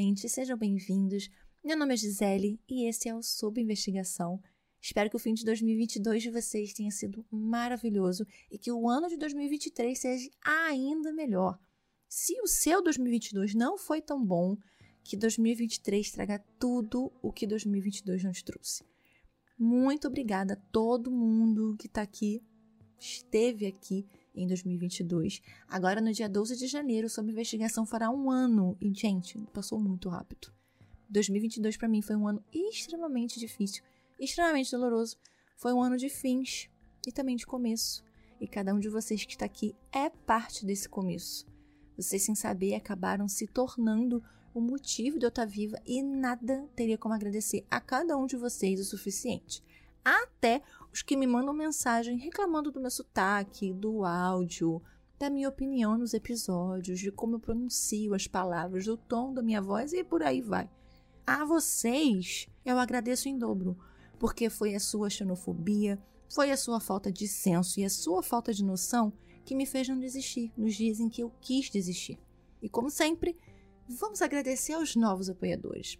novamente, sejam bem-vindos. Meu nome é Gisele e esse é o Sob Investigação. Espero que o fim de 2022 de vocês tenha sido maravilhoso e que o ano de 2023 seja ainda melhor. Se o seu 2022 não foi tão bom, que 2023 traga tudo o que 2022 não te trouxe. Muito obrigada a todo mundo que está aqui, esteve aqui em 2022. Agora, no dia 12 de janeiro, sob investigação fará um ano. E, gente, passou muito rápido. 2022 para mim foi um ano extremamente difícil, extremamente doloroso. Foi um ano de fins e também de começo. E cada um de vocês que está aqui é parte desse começo. Vocês, sem saber, acabaram se tornando o motivo de eu estar viva e nada teria como agradecer a cada um de vocês o suficiente. Até os que me mandam mensagem reclamando do meu sotaque, do áudio, da minha opinião nos episódios, de como eu pronuncio as palavras, do tom da minha voz e por aí vai. A vocês eu agradeço em dobro, porque foi a sua xenofobia, foi a sua falta de senso e a sua falta de noção que me fez não desistir nos dias em que eu quis desistir. E como sempre, vamos agradecer aos novos apoiadores.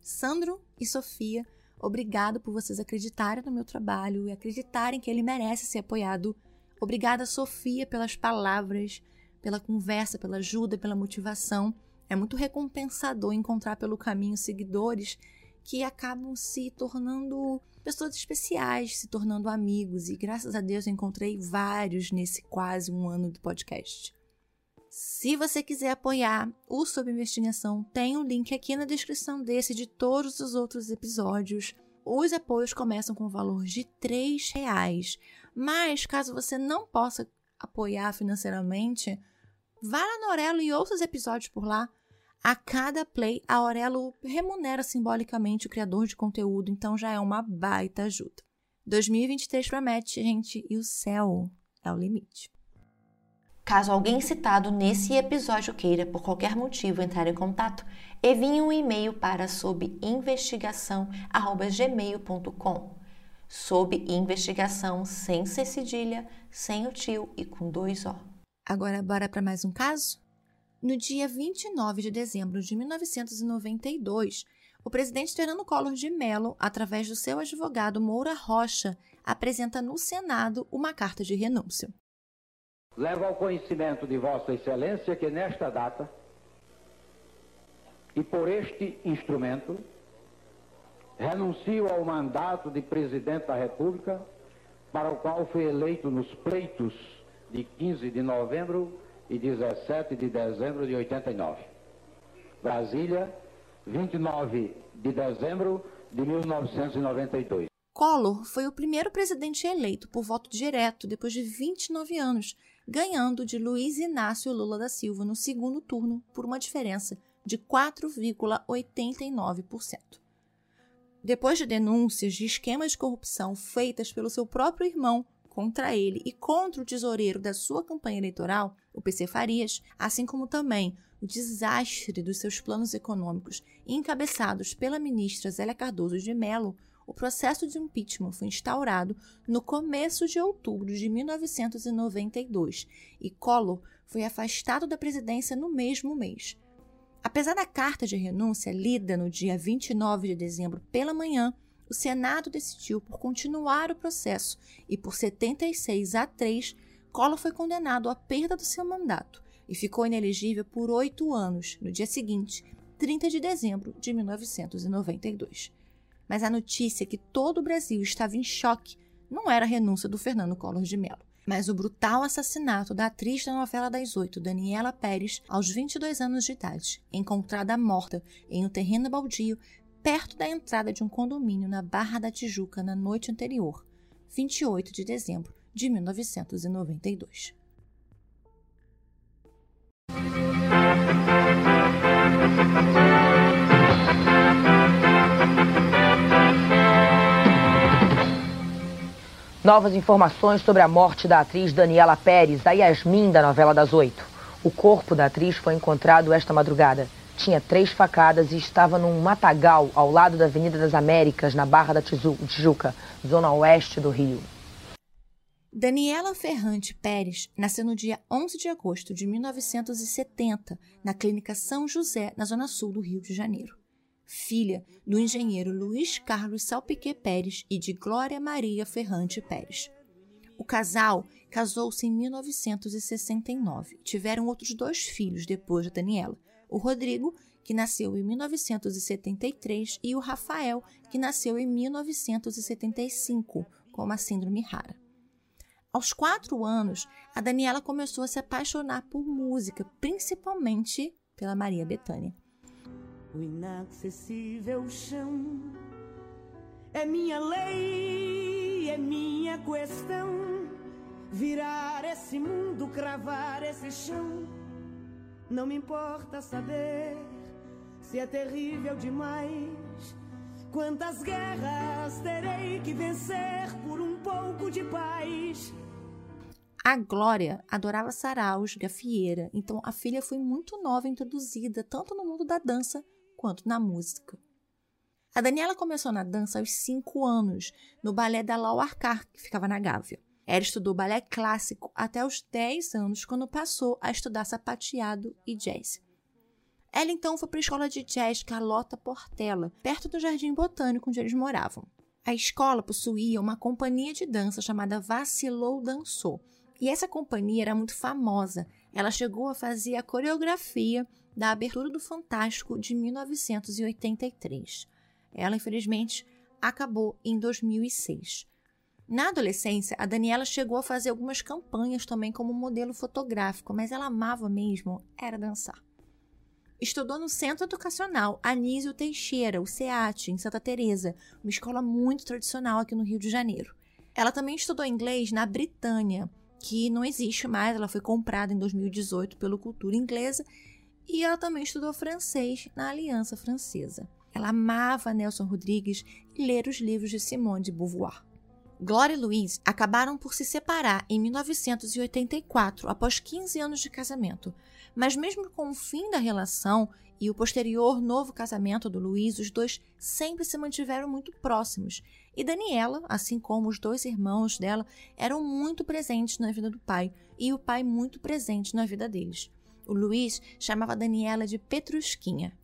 Sandro e Sofia Obrigado por vocês acreditarem no meu trabalho e acreditarem que ele merece ser apoiado. Obrigada, Sofia, pelas palavras, pela conversa, pela ajuda, pela motivação. É muito recompensador encontrar pelo caminho seguidores que acabam se tornando pessoas especiais, se tornando amigos. E graças a Deus eu encontrei vários nesse quase um ano do podcast. Se você quiser apoiar o Sob Investigação, tem um link aqui na descrição desse e de todos os outros episódios. Os apoios começam com o valor de R$ reais. Mas caso você não possa apoiar financeiramente, vá lá no Aurelo e ouça os episódios por lá. A cada play, a Aurelo remunera simbolicamente o criador de conteúdo, então já é uma baita ajuda. 2023 promete, gente, e o céu é o limite. Caso alguém citado nesse episódio queira, por qualquer motivo, entrar em contato, envie um e-mail para sob investigação@gmail.com. Sob investigação sem ser cedilha, sem o tio e com dois O. Agora bora para mais um caso? No dia 29 de dezembro de 1992, o presidente Fernando Collor de Mello, através do seu advogado Moura Rocha, apresenta no Senado uma carta de renúncia. Levo ao conhecimento de Vossa Excelência que nesta data e por este instrumento renuncio ao mandato de Presidente da República, para o qual fui eleito nos pleitos de 15 de novembro e 17 de dezembro de 89. Brasília, 29 de dezembro de 1992. Collor foi o primeiro presidente eleito por voto direto depois de 29 anos, ganhando de Luiz Inácio Lula da Silva no segundo turno por uma diferença de 4,89%. Depois de denúncias de esquemas de corrupção feitas pelo seu próprio irmão contra ele e contra o tesoureiro da sua campanha eleitoral, o PC Farias, assim como também o desastre dos seus planos econômicos encabeçados pela ministra Zélia Cardoso de Mello, o processo de impeachment foi instaurado no começo de outubro de 1992 e Collor foi afastado da presidência no mesmo mês. Apesar da carta de renúncia lida no dia 29 de dezembro pela manhã, o Senado decidiu por continuar o processo e, por 76 a 3, Collor foi condenado à perda do seu mandato e ficou inelegível por oito anos no dia seguinte, 30 de dezembro de 1992. Mas a notícia que todo o Brasil estava em choque não era a renúncia do Fernando Collor de Mello, mas o brutal assassinato da atriz da novela das oito, Daniela Pérez, aos 22 anos de idade, encontrada morta em um terreno baldio perto da entrada de um condomínio na Barra da Tijuca na noite anterior, 28 de dezembro de 1992. Novas informações sobre a morte da atriz Daniela Pérez, da Yasmin da novela das oito. O corpo da atriz foi encontrado esta madrugada. Tinha três facadas e estava num matagal ao lado da Avenida das Américas, na Barra da Tijuca, zona oeste do Rio. Daniela Ferrante Pérez nasceu no dia 11 de agosto de 1970, na Clínica São José, na zona sul do Rio de Janeiro. Filha do engenheiro Luiz Carlos Salpiquet Pérez e de Glória Maria Ferrante Pérez. O casal casou-se em 1969. Tiveram outros dois filhos depois de Daniela: o Rodrigo, que nasceu em 1973, e o Rafael, que nasceu em 1975, com a síndrome rara. Aos quatro anos, a Daniela começou a se apaixonar por música, principalmente pela Maria Bethânia. O inacessível chão é minha lei, é minha questão. Virar esse mundo, cravar esse chão. Não me importa saber se é terrível demais. Quantas guerras terei que vencer por um pouco de paz? A Glória adorava saraus, gafieira, então a filha foi muito nova introduzida tanto no mundo da dança quanto na música. A Daniela começou na dança aos 5 anos, no balé da Lau Arcar, que ficava na Gávea. Ela estudou balé clássico até os 10 anos, quando passou a estudar sapateado e jazz. Ela então foi para a escola de jazz Carlota Portela, perto do Jardim Botânico onde eles moravam. A escola possuía uma companhia de dança chamada Vacilou Dançou, e essa companhia era muito famosa. Ela chegou a fazer a coreografia da abertura do Fantástico de 1983. Ela, infelizmente, acabou em 2006. Na adolescência, a Daniela chegou a fazer algumas campanhas também como modelo fotográfico, mas ela amava mesmo era dançar. Estudou no Centro Educacional Anísio Teixeira, o SEAT, em Santa Teresa, uma escola muito tradicional aqui no Rio de Janeiro. Ela também estudou inglês na Britânia, que não existe mais, ela foi comprada em 2018 pelo Cultura Inglesa, e ela também estudou francês na Aliança Francesa. Ela amava Nelson Rodrigues e ler os livros de Simone de Beauvoir. Glória e Luiz acabaram por se separar em 1984, após 15 anos de casamento. Mas mesmo com o fim da relação e o posterior novo casamento do Luiz, os dois sempre se mantiveram muito próximos. E Daniela, assim como os dois irmãos dela, eram muito presentes na vida do pai e o pai muito presente na vida deles. O Luiz chamava Daniela de Petrusquinha.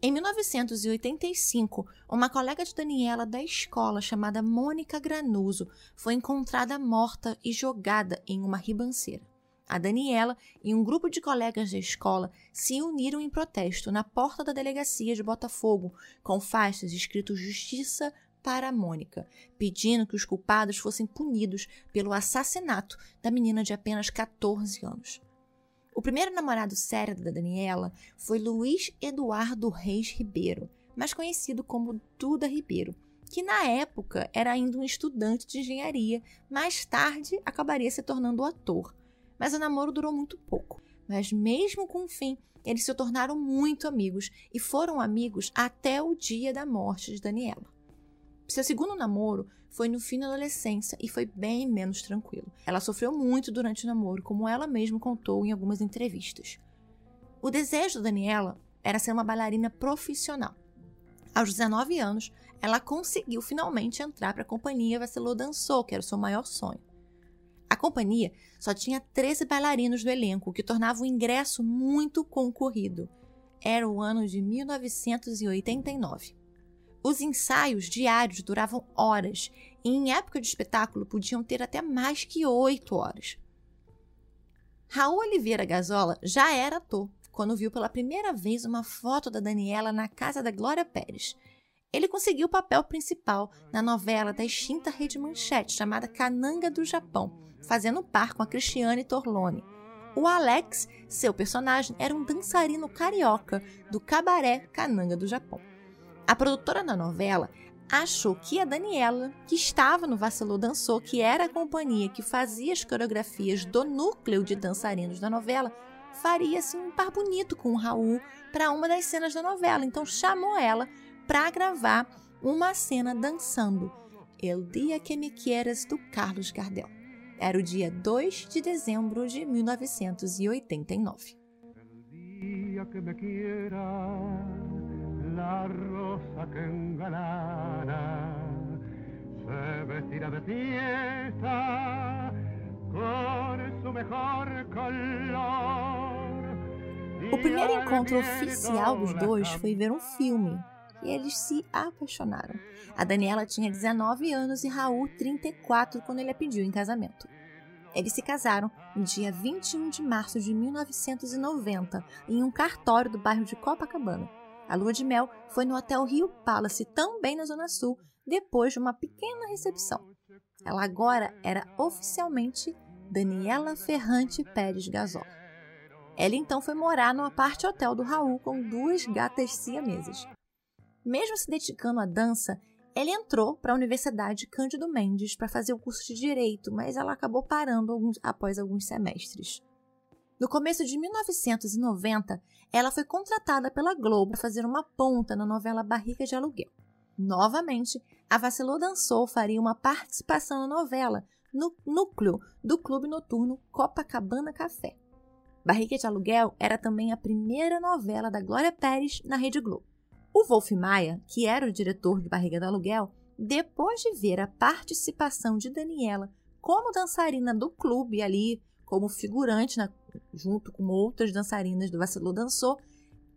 Em 1985, uma colega de Daniela da escola chamada Mônica Granuso foi encontrada morta e jogada em uma ribanceira. A Daniela e um grupo de colegas da escola se uniram em protesto na porta da delegacia de Botafogo, com faixas escrito Justiça para a Mônica, pedindo que os culpados fossem punidos pelo assassinato da menina de apenas 14 anos. O primeiro namorado sério da Daniela foi Luiz Eduardo Reis Ribeiro, mais conhecido como Duda Ribeiro, que na época era ainda um estudante de engenharia, mais tarde acabaria se tornando ator mas o namoro durou muito pouco. Mas mesmo com o fim, eles se tornaram muito amigos e foram amigos até o dia da morte de Daniela. Seu segundo namoro foi no fim da adolescência e foi bem menos tranquilo. Ela sofreu muito durante o namoro, como ela mesma contou em algumas entrevistas. O desejo da Daniela era ser uma bailarina profissional. Aos 19 anos, ela conseguiu finalmente entrar para a companhia Vacilou Dançou, que era o seu maior sonho. A companhia só tinha 13 bailarinos do elenco, o que tornava o ingresso muito concorrido. Era o ano de 1989. Os ensaios diários duravam horas e, em época de espetáculo, podiam ter até mais que oito horas. Raul Oliveira Gazola já era ator quando viu pela primeira vez uma foto da Daniela na casa da Glória Pérez. Ele conseguiu o papel principal na novela da extinta Rede Manchete chamada Cananga do Japão, fazendo par com a Cristiane Torlone. O Alex, seu personagem, era um dançarino carioca do cabaré Cananga do Japão. A produtora da novela achou que a Daniela, que estava no Vacilou Dançou, que era a companhia que fazia as coreografias do núcleo de dançarinos da novela, faria assim um par bonito com o Raul para uma das cenas da novela. Então chamou ela para gravar uma cena dançando El Dia que Me Quieras do Carlos Gardel. Era o dia 2 de dezembro de 1989. La rosa que engalana se vestida de fiesta con su mejor color. O primeiro encontro oficial dos dois foi ver um filme e eles se apaixonaram. A Daniela tinha 19 anos e Raul 34 quando ele a pediu em casamento. Eles se casaram no dia 21 de março de 1990 em um cartório do bairro de Copacabana. A lua de mel foi no Hotel Rio Palace, também na Zona Sul, depois de uma pequena recepção. Ela agora era oficialmente Daniela Ferrante Pérez Gasol. Ela então foi morar no aparte hotel do Raul com duas gatas siamesas. Mesmo se dedicando à dança, ela entrou para a Universidade Cândido Mendes para fazer o curso de Direito, mas ela acabou parando alguns, após alguns semestres. No começo de 1990, ela foi contratada pela Globo para fazer uma ponta na novela Barriga de Aluguel. Novamente, a Vacilou Dançou faria uma participação na novela, no núcleo do clube noturno Copacabana Café. Barriga de Aluguel era também a primeira novela da Glória Pérez na Rede Globo. O Wolf Maia, que era o diretor de Barriga do Aluguel, depois de ver a participação de Daniela como dançarina do clube ali, como figurante na, junto com outras dançarinas do Vacilou Dançou,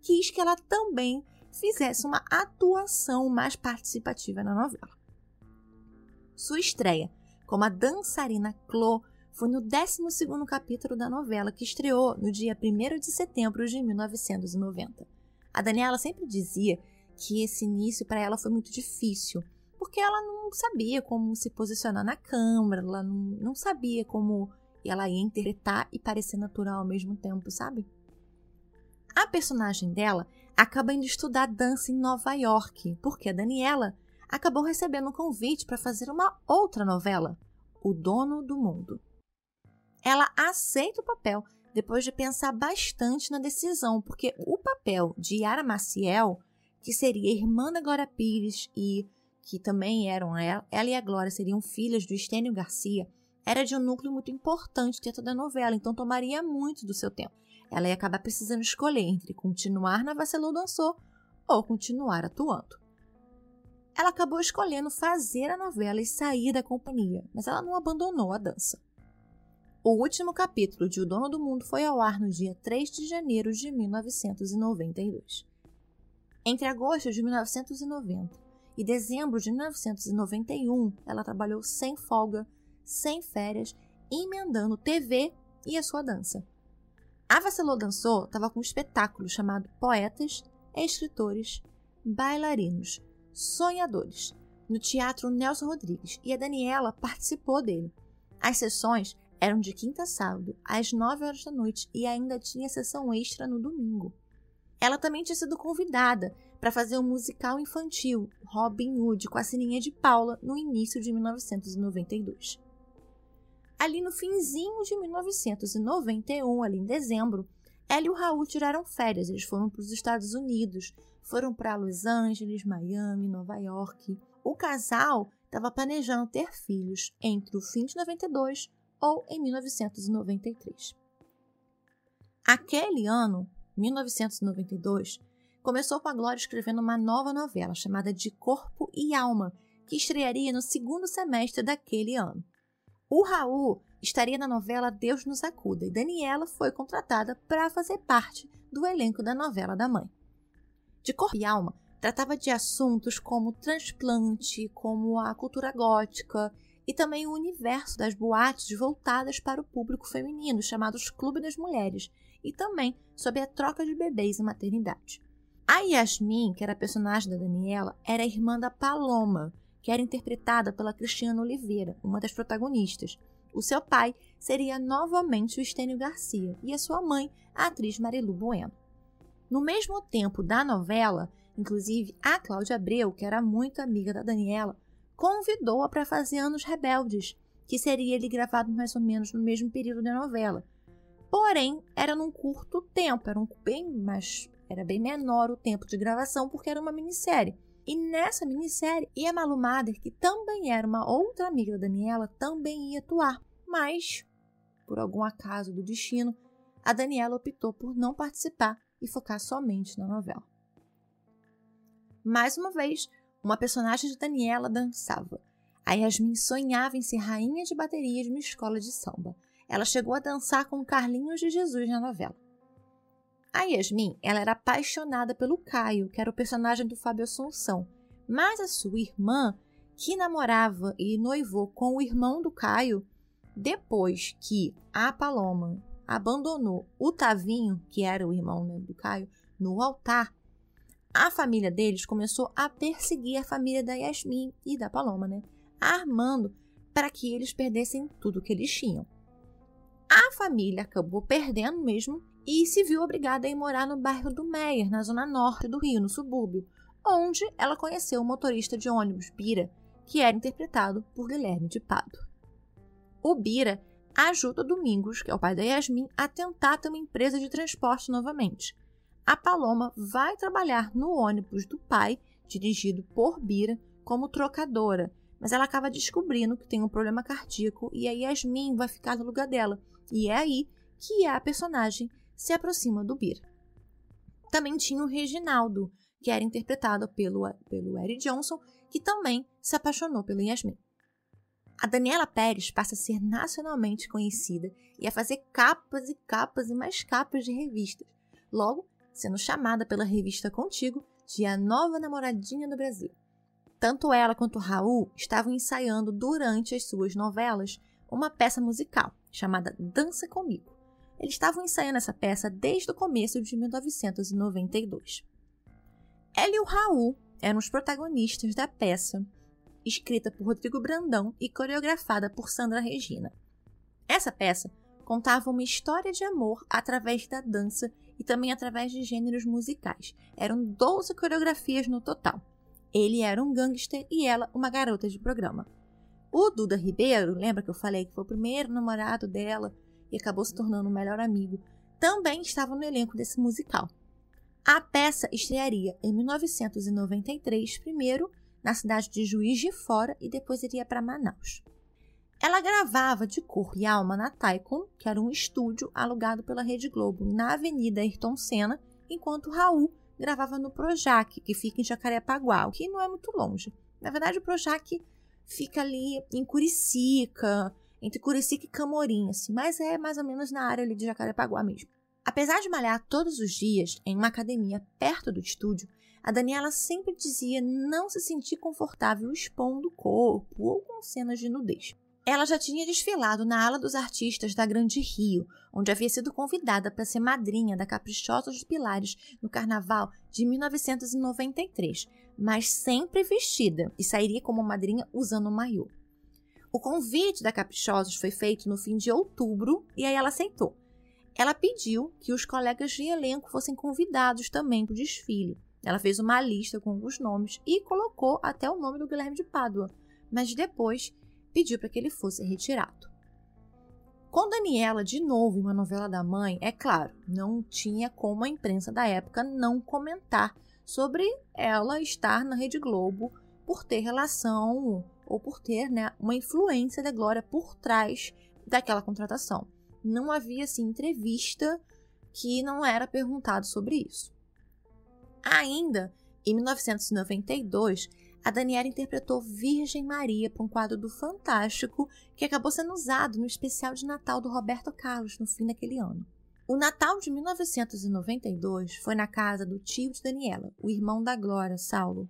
quis que ela também fizesse uma atuação mais participativa na novela. Sua estreia como a dançarina Clo foi no 12 capítulo da novela, que estreou no dia 1 de setembro de 1990. A Daniela sempre dizia que esse início para ela foi muito difícil, porque ela não sabia como se posicionar na câmera, ela não, não sabia como ela ia interpretar e parecer natural ao mesmo tempo, sabe? A personagem dela acaba indo estudar dança em Nova York, porque a Daniela acabou recebendo um convite para fazer uma outra novela, O Dono do Mundo. Ela aceita o papel depois de pensar bastante na decisão, porque o papel de Yara Maciel, que seria irmã da Glória Pires e que também eram ela, ela e a Glória seriam filhas do Estênio Garcia, era de um núcleo muito importante dentro da novela, então tomaria muito do seu tempo. Ela ia acabar precisando escolher entre continuar na Vacilou Dançou ou continuar atuando. Ela acabou escolhendo fazer a novela e sair da companhia, mas ela não abandonou a dança. O último capítulo de O Dono do Mundo foi ao ar no dia 3 de janeiro de 1992. Entre agosto de 1990 e dezembro de 1991, ela trabalhou sem folga, sem férias, emendando TV e a sua dança. A Vacilou Dançou estava com um espetáculo chamado Poetas, Escritores, Bailarinos, Sonhadores, no Teatro Nelson Rodrigues, e a Daniela participou dele. As sessões eram de quinta a sábado, às 9 horas da noite, e ainda tinha sessão extra no domingo. Ela também tinha sido convidada para fazer um musical infantil, Robin Hood, com a Sininha de Paula, no início de 1992. Ali no finzinho de 1991, ali em dezembro, ela e o Raul tiraram férias. Eles foram para os Estados Unidos, foram para Los Angeles, Miami, Nova York. O casal estava planejando ter filhos entre o fim de 92 ou em 1993. Aquele ano, 1992, começou com a Glória escrevendo uma nova novela chamada De Corpo e Alma, que estrearia no segundo semestre daquele ano. O Raul estaria na novela Deus nos acuda e Daniela foi contratada para fazer parte do elenco da novela da mãe. De Corpo e Alma tratava de assuntos como transplante, como a cultura gótica e também o universo das boates voltadas para o público feminino, chamados Clube das Mulheres, e também sobre a troca de bebês e maternidade. A Yasmin, que era a personagem da Daniela, era irmã da Paloma, que era interpretada pela Cristiana Oliveira, uma das protagonistas. O seu pai seria novamente o Estênio Garcia e a sua mãe, a atriz Marilu Bueno. No mesmo tempo da novela, inclusive a Cláudia Abreu, que era muito amiga da Daniela, convidou-a para fazer Anos Rebeldes, que seria ele gravado mais ou menos no mesmo período da novela. Porém, era num curto tempo, era um bem mais, era bem menor o tempo de gravação porque era uma minissérie. E nessa minissérie, a Malu Mader, que também era uma outra amiga da Daniela, também ia atuar. Mas, por algum acaso do destino, a Daniela optou por não participar e focar somente na novela. Mais uma vez, uma personagem de Daniela dançava. A Yasmin sonhava em ser rainha de bateria de uma escola de samba. Ela chegou a dançar com Carlinhos de Jesus na novela. A Yasmin, ela era apaixonada pelo Caio, que era o personagem do Fábio Assunção, mas a sua irmã, que namorava e noivou com o irmão do Caio, depois que a Paloma abandonou o Tavinho, que era o irmão né, do Caio, no altar, a família deles começou a perseguir a família da Yasmin e da Paloma, né? Armando para que eles perdessem tudo que eles tinham. A família acabou perdendo mesmo e se viu obrigada a ir morar no bairro do Meier, na zona norte do Rio, no subúrbio, onde ela conheceu o motorista de ônibus, Bira, que era interpretado por Guilherme de Pado. O Bira ajuda Domingos, que é o pai da Yasmin, a tentar ter uma empresa de transporte novamente. A Paloma vai trabalhar no ônibus do pai, dirigido por Bira, como trocadora, mas ela acaba descobrindo que tem um problema cardíaco e a Yasmin vai ficar no lugar dela. E é aí que a personagem se aproxima do Bira. Também tinha o Reginaldo, que era interpretado pelo, pelo Eric Johnson, que também se apaixonou pela Yasmin. A Daniela Pérez passa a ser nacionalmente conhecida e a fazer capas e capas e mais capas de revistas. Logo, sendo chamada pela revista Contigo de a nova namoradinha do Brasil. Tanto ela quanto Raul estavam ensaiando durante as suas novelas uma peça musical chamada Dança Comigo. Eles estavam ensaiando essa peça desde o começo de 1992. Ela e o Raul eram os protagonistas da peça, escrita por Rodrigo Brandão e coreografada por Sandra Regina. Essa peça contava uma história de amor através da dança e também através de gêneros musicais. Eram 12 coreografias no total. Ele era um gangster e ela uma garota de programa. O Duda Ribeiro, lembra que eu falei que foi o primeiro namorado dela e acabou se tornando o melhor amigo, também estava no elenco desse musical. A peça estrearia em 1993, primeiro na cidade de Juiz de Fora e depois iria para Manaus. Ela gravava de cor e alma na Taikon, que era um estúdio alugado pela Rede Globo na Avenida Ayrton Senna, enquanto Raul gravava no Projac, que fica em Jacarepaguá, que não é muito longe. Na verdade, o Projac fica ali em Curicica, entre Curicica e Camorim, assim, mas é mais ou menos na área ali de Jacarepaguá mesmo. Apesar de malhar todos os dias em uma academia perto do estúdio, a Daniela sempre dizia não se sentir confortável expondo o corpo ou com cenas de nudez. Ela já tinha desfilado na ala dos artistas da Grande Rio, onde havia sido convidada para ser madrinha da Caprichosa dos Pilares no carnaval de 1993, mas sempre vestida e sairia como madrinha usando um maiô. O convite da Caprichosos foi feito no fim de outubro e aí ela aceitou. Ela pediu que os colegas de elenco fossem convidados também para o desfile. Ela fez uma lista com alguns nomes e colocou até o nome do Guilherme de Pádua, mas depois pediu para que ele fosse retirado. Com Daniela de novo em uma novela da mãe, é claro, não tinha como a imprensa da época não comentar sobre ela estar na Rede Globo por ter relação ou por ter né, uma influência da Glória por trás daquela contratação. Não havia assim, entrevista que não era perguntado sobre isso. Ainda em 1992, a Daniela interpretou Virgem Maria para um quadro do Fantástico que acabou sendo usado no especial de Natal do Roberto Carlos no fim daquele ano. O Natal de 1992 foi na casa do tio de Daniela, o irmão da Glória, Saulo.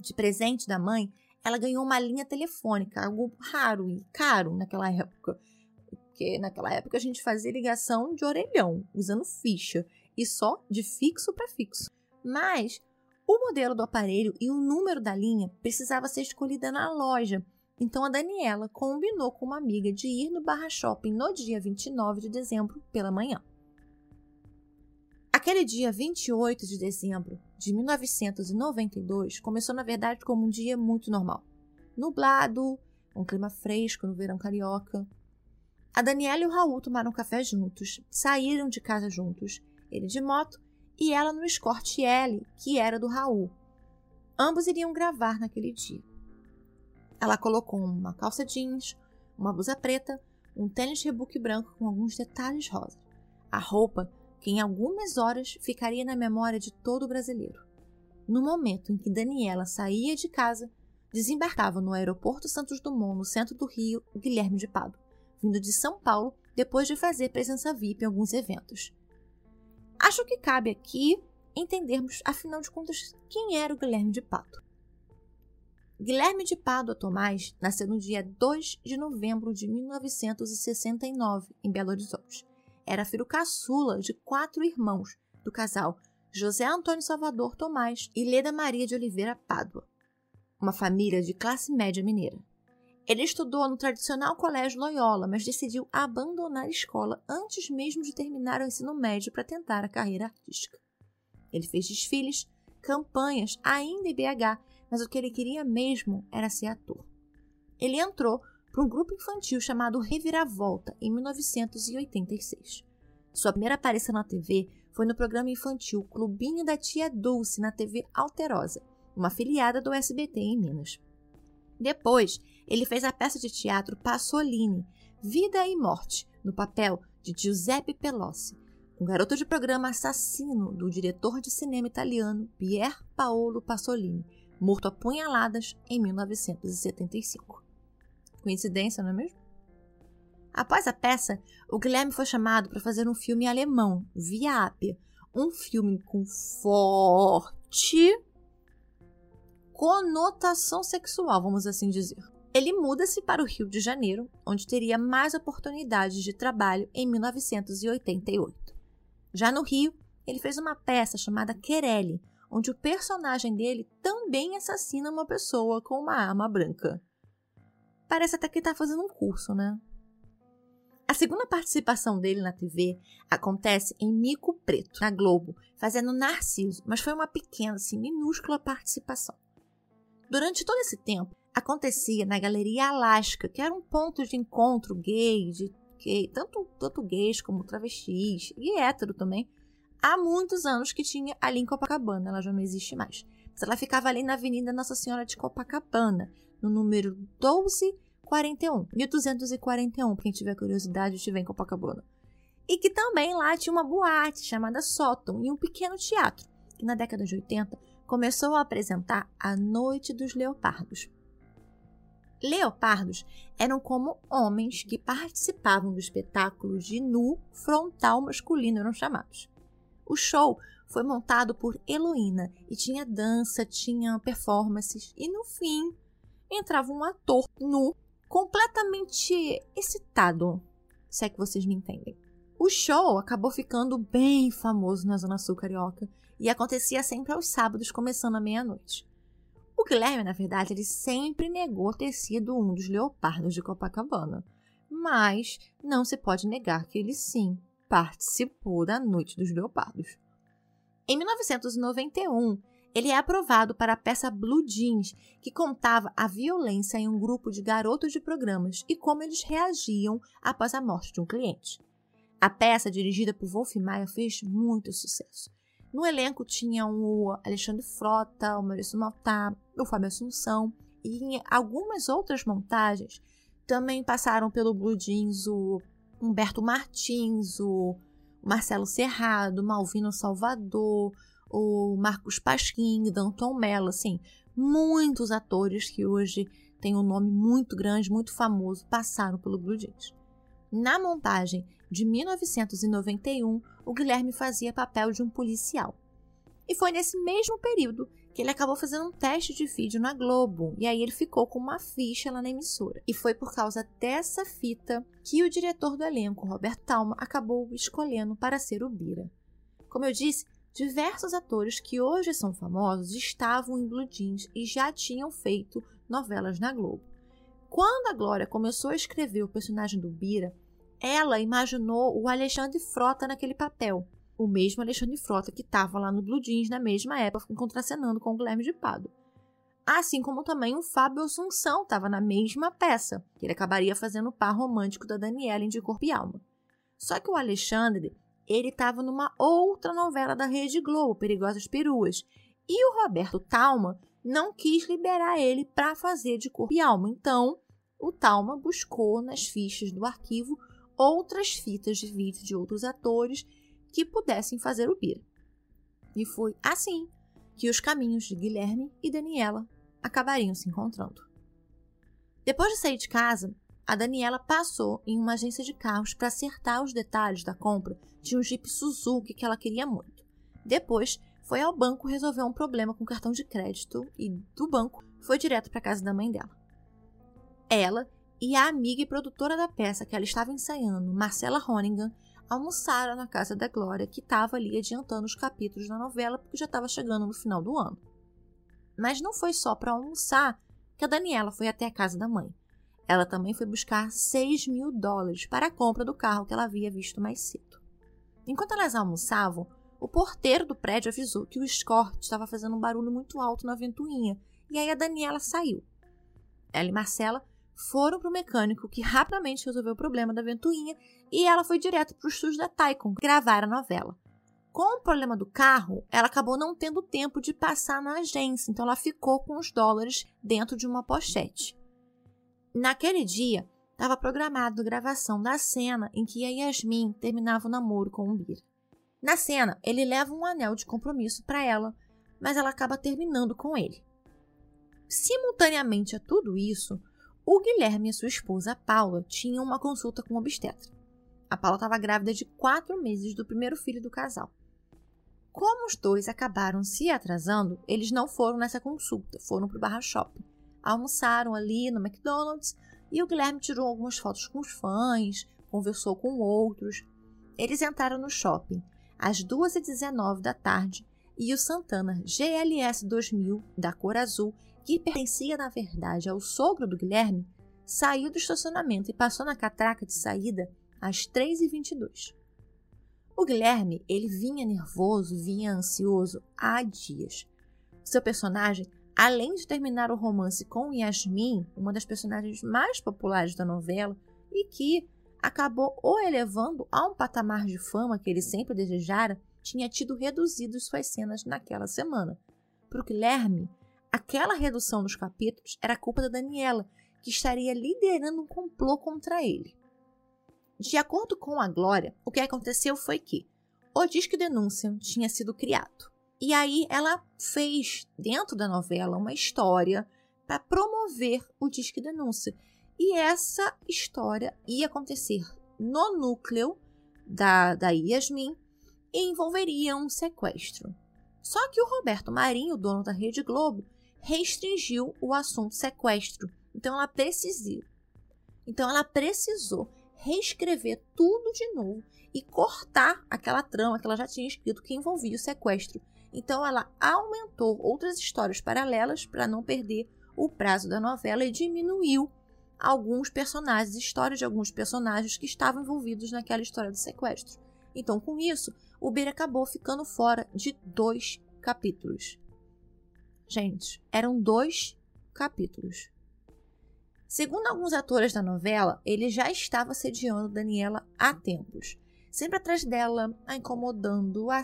De presente da mãe, ela ganhou uma linha telefônica, algo raro e caro naquela época. Porque naquela época a gente fazia ligação de orelhão, usando ficha, e só de fixo para fixo. Mas o modelo do aparelho e o número da linha precisava ser escolhida na loja, então a Daniela combinou com uma amiga de ir no Barra Shopping no dia 29 de dezembro pela manhã. Aquele dia 28 de dezembro de 1992 começou, na verdade, como um dia muito normal. Nublado, um clima fresco no verão carioca. A Daniela e o Raul tomaram café juntos, saíram de casa juntos, ele de moto e ela no Escort L, que era do Raul. Ambos iriam gravar naquele dia. Ela colocou uma calça jeans, uma blusa preta, um tênis rebook branco com alguns detalhes rosa. A roupa que em algumas horas ficaria na memória de todo brasileiro. No momento em que Daniela saía de casa, desembarcava no aeroporto Santos Dumont, no centro do Rio, Guilherme de Pado, vindo de São Paulo depois de fazer presença VIP em alguns eventos. Acho que cabe aqui entendermos, afinal de contas, quem era o Guilherme de Pado. Guilherme de Pádua Tomás nasceu no dia 2 de novembro de 1969, em Belo Horizonte. Era filho caçula de quatro irmãos do casal José Antônio Salvador Tomás e Leda Maria de Oliveira Pádua, uma família de classe média mineira. Ele estudou no tradicional Colégio Loyola, mas decidiu abandonar a escola antes mesmo de terminar o ensino médio para tentar a carreira artística. Ele fez desfiles, campanhas, ainda em BH, mas o que ele queria mesmo era ser ator. Ele entrou para um grupo infantil chamado Reviravolta em 1986. Sua primeira aparição na TV foi no programa infantil Clubinho da Tia Dulce na TV Alterosa, uma afiliada do SBT em Minas. Depois, ele fez a peça de teatro Passolini, Vida e Morte, no papel de Giuseppe Pelossi, um garoto de programa assassino do diretor de cinema italiano Pier Paolo Pasolini, morto a punhaladas em 1975. Coincidência, não é mesmo? Após a peça, o Guilherme foi chamado para fazer um filme alemão, Via Appia, um filme com forte conotação sexual, vamos assim dizer. Ele muda-se para o Rio de Janeiro, onde teria mais oportunidades de trabalho em 1988. Já no Rio, ele fez uma peça chamada Querelle, onde o personagem dele também assassina uma pessoa com uma arma branca. Parece até que ele está fazendo um curso, né? A segunda participação dele na TV acontece em Mico Preto, na Globo, fazendo Narciso, mas foi uma pequena, assim, minúscula participação. Durante todo esse tempo, acontecia na Galeria Alaska, que era um ponto de encontro gay, de gay, tanto, tanto gays como travestis, e hétero também, há muitos anos que tinha ali em Copacabana, ela já não existe mais. Ela ficava ali na Avenida Nossa Senhora de Copacabana, no número 1241, 1241, quem tiver curiosidade estiver em Copacabana. E que também lá tinha uma boate chamada Sóton e um pequeno teatro, que na década de 80 começou a apresentar a Noite dos Leopardos. Leopardos eram como homens que participavam do espetáculo de nu frontal masculino, eram chamados. O show foi montado por Heloína e tinha dança, tinha performances e no fim entrava um ator nu, completamente excitado, se é que vocês me entendem. O show acabou ficando bem famoso na Zona Sul Carioca e acontecia sempre aos sábados, começando à meia-noite. O Guilherme, na verdade, ele sempre negou ter sido um dos leopardos de Copacabana, mas não se pode negar que ele sim participou da Noite dos Leopardos. Em 1991, ele é aprovado para a peça Blue Jeans, que contava a violência em um grupo de garotos de programas e como eles reagiam após a morte de um cliente. A peça, dirigida por Wolf Maia, fez muito sucesso. No elenco tinham o Alexandre Frota, o Maurício Maltá, o Fábio Assunção e em algumas outras montagens também passaram pelo Blue Jeans o Humberto Martins, o Marcelo Serrado, Malvino Salvador, o Marcos Pasquim, Danton Mello, assim, muitos atores que hoje têm um nome muito grande, muito famoso, passaram pelo Blue Jeans. Na montagem de 1991, o Guilherme fazia papel de um policial. E foi nesse mesmo período que ele acabou fazendo um teste de vídeo na Globo. E aí ele ficou com uma ficha lá na emissora. E foi por causa dessa fita que o diretor do elenco, Roberto Talma, acabou escolhendo para ser o Bira. Como eu disse, diversos atores que hoje são famosos estavam em Blue Jeans e já tinham feito novelas na Globo. Quando a Glória começou a escrever o personagem do Bira, ela imaginou o Alexandre Frota naquele papel o mesmo Alexandre Frota que estava lá no Blue Jeans na mesma época, contracenando com o Guilherme de Pado. Assim como também o Fábio Assunção estava na mesma peça, que ele acabaria fazendo o par romântico da Daniela de Corpo e Alma. Só que o Alexandre, ele estava numa outra novela da Rede Globo, Perigosas Peruas, e o Roberto Talma não quis liberar ele para fazer de corpo e alma. Então, o Talma buscou nas fichas do arquivo outras fitas de vídeo de outros atores que pudessem fazer o Bira. E foi assim que os caminhos de Guilherme e Daniela acabariam se encontrando. Depois de sair de casa, a Daniela passou em uma agência de carros para acertar os detalhes da compra de um Jeep Suzuki que ela queria muito. Depois, foi ao banco resolver um problema com o cartão de crédito e, do banco, foi direto para a casa da mãe dela. Ela e a amiga e produtora da peça que ela estava ensaiando, Marcela Honingham, almoçaram na casa da Glória, que estava ali adiantando os capítulos da novela porque já estava chegando no final do ano. Mas não foi só para almoçar que a Daniela foi até a casa da mãe. Ela também foi buscar 6 mil dólares para a compra do carro que ela havia visto mais cedo. Enquanto elas almoçavam, o porteiro do prédio avisou que o escort estava fazendo um barulho muito alto na ventoinha, e aí a Daniela saiu. Ela e Marcela foram para o mecânico, que rapidamente resolveu o problema da ventoinha, e ela foi direto para o estúdio da Taikon gravar a novela. Com o problema do carro, ela acabou não tendo tempo de passar na agência, então ela ficou com os dólares dentro de uma pochete. Naquele dia, estava programado a gravação da cena em que a Yasmin terminava o namoro com o Bir. Na cena, ele leva um anel de compromisso para ela, mas ela acaba terminando com ele. Simultaneamente a tudo isso, o Guilherme e sua esposa Paula tinham uma consulta com o obstetra. A Paula estava grávida de quatro meses do primeiro filho do casal. Como os dois acabaram se atrasando, eles não foram nessa consulta, foram para o Barra Shopping almoçaram ali no McDonald's e o Guilherme tirou algumas fotos com os fãs, conversou com outros. Eles entraram no shopping às 2h19 da tarde e o Santana GLS 2000 da cor azul, que pertencia na verdade ao sogro do Guilherme, saiu do estacionamento e passou na catraca de saída às 3h22. O Guilherme, ele vinha nervoso, vinha ansioso há dias. Seu personagem Além de terminar o romance com Yasmin, uma das personagens mais populares da novela, e que acabou o elevando a um patamar de fama que ele sempre desejara, tinha tido reduzido suas cenas naquela semana. Para o Guilherme, aquela redução dos capítulos era culpa da Daniela, que estaria liderando um complô contra ele. De acordo com a Glória, o que aconteceu foi que o Disque Denúncia tinha sido criado. E aí ela fez dentro da novela uma história para promover o Disque Denúncia. E essa história ia acontecer no núcleo da, da Yasmin e envolveria um sequestro. Só que o Roberto Marinho, dono da Rede Globo, restringiu o assunto sequestro. Então ela precisou. Então ela precisou reescrever tudo de novo e cortar aquela trama que ela já tinha escrito que envolvia o sequestro então ela aumentou outras histórias paralelas para não perder o prazo da novela e diminuiu alguns personagens, histórias de alguns personagens que estavam envolvidos naquela história do sequestro. Então, com isso, o Beira acabou ficando fora de dois capítulos. Gente, eram dois capítulos. Segundo alguns atores da novela, ele já estava sediando Daniela há tempos sempre atrás dela, a incomodando, a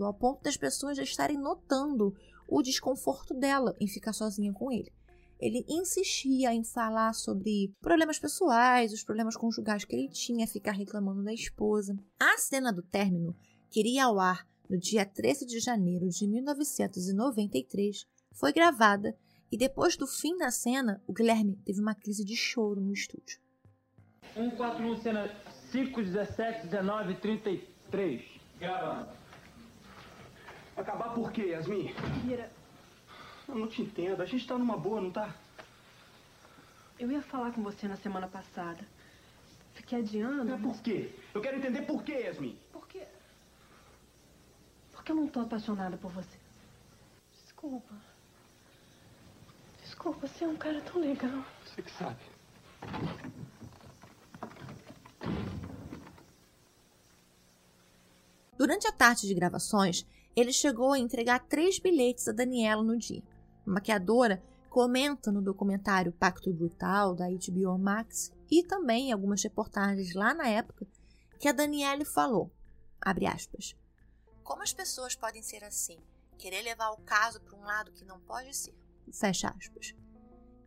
ao ponto das pessoas já estarem notando o desconforto dela em ficar sozinha com ele. Ele insistia em falar sobre problemas pessoais, os problemas conjugais que ele tinha, ficar reclamando da esposa. A cena do término, que iria ao ar no dia 13 de janeiro de 1993, foi gravada e depois do fim da cena, o Guilherme teve uma crise de choro no estúdio. 141, cena 5, 17, 19, 33. Gravando. Acabar por quê, Yasmin? Vira. Eu não te entendo. A gente tá numa boa, não tá? Eu ia falar com você na semana passada. Fiquei adiando. É por quê? Eu quero entender por quê, Yasmin. Por quê? Porque eu não tô apaixonada por você. Desculpa. Desculpa, você é um cara tão legal. Você que sabe. Durante a tarde de gravações, ele chegou a entregar três bilhetes a Daniela no dia. A maquiadora comenta no documentário Pacto Brutal da HBO Max e também em algumas reportagens lá na época que a Daniela falou, aspas, como as pessoas podem ser assim, querer levar o caso para um lado que não pode ser, fecha aspas.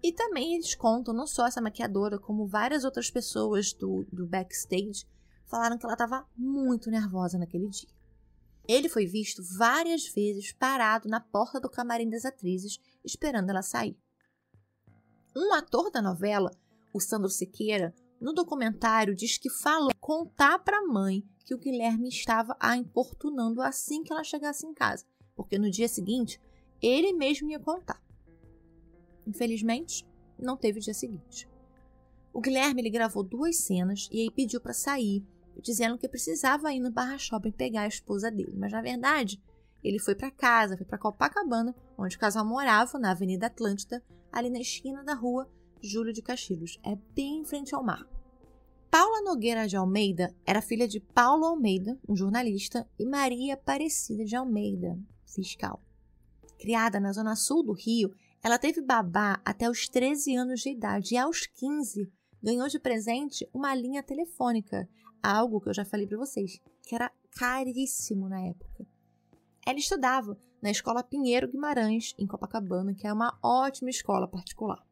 E também eles contam, não só essa maquiadora, como várias outras pessoas do, do backstage, falaram que ela estava muito nervosa naquele dia. Ele foi visto várias vezes parado na porta do camarim das atrizes, esperando ela sair. Um ator da novela, o Sandro Siqueira, no documentário diz que falou contar para a mãe que o Guilherme estava a importunando assim que ela chegasse em casa, porque no dia seguinte ele mesmo ia contar. Infelizmente, não teve o dia seguinte. O Guilherme ele gravou duas cenas e aí pediu para sair, dizendo que precisava ir no Barra Shopping pegar a esposa dele, mas na verdade ele foi para casa, foi para Copacabana, onde o casal morava, na Avenida Atlântida, ali na esquina da rua Júlio de Castilhos. É bem em frente ao mar. Paula Nogueira de Almeida era filha de Paulo Almeida, um jornalista, e Maria Aparecida de Almeida, fiscal. Criada na zona sul do Rio, ela teve babá até os 13 anos de idade e aos 15 ganhou de presente uma linha telefônica, algo que eu já falei para vocês, que era caríssimo na época. Ela estudava na Escola Pinheiro Guimarães, em Copacabana, que é uma ótima escola particular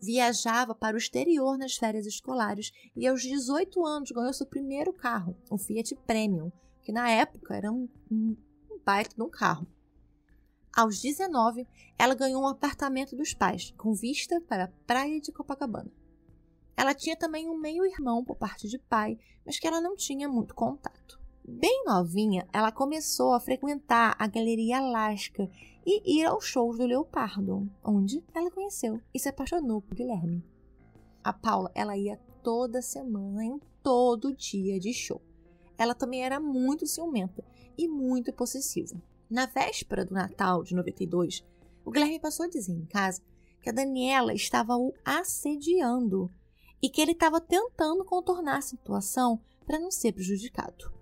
viajava para o exterior nas férias escolares e aos 18 anos ganhou seu primeiro carro, um Fiat Premium, que na época era um, um, um baita de um carro. Aos 19, ela ganhou um apartamento dos pais, com vista para a praia de Copacabana. Ela tinha também um meio-irmão por parte de pai, mas que ela não tinha muito contato. Bem novinha, ela começou a frequentar a Galeria Alaska e ir aos shows do Leopardo, onde ela conheceu e se apaixonou por Guilherme. A Paula, ela ia toda semana, em todo dia de show. Ela também era muito ciumenta e muito possessiva. Na véspera do Natal de 92, o Guilherme passou a dizer em casa que a Daniela estava o assediando e que ele estava tentando contornar a situação para não ser prejudicado.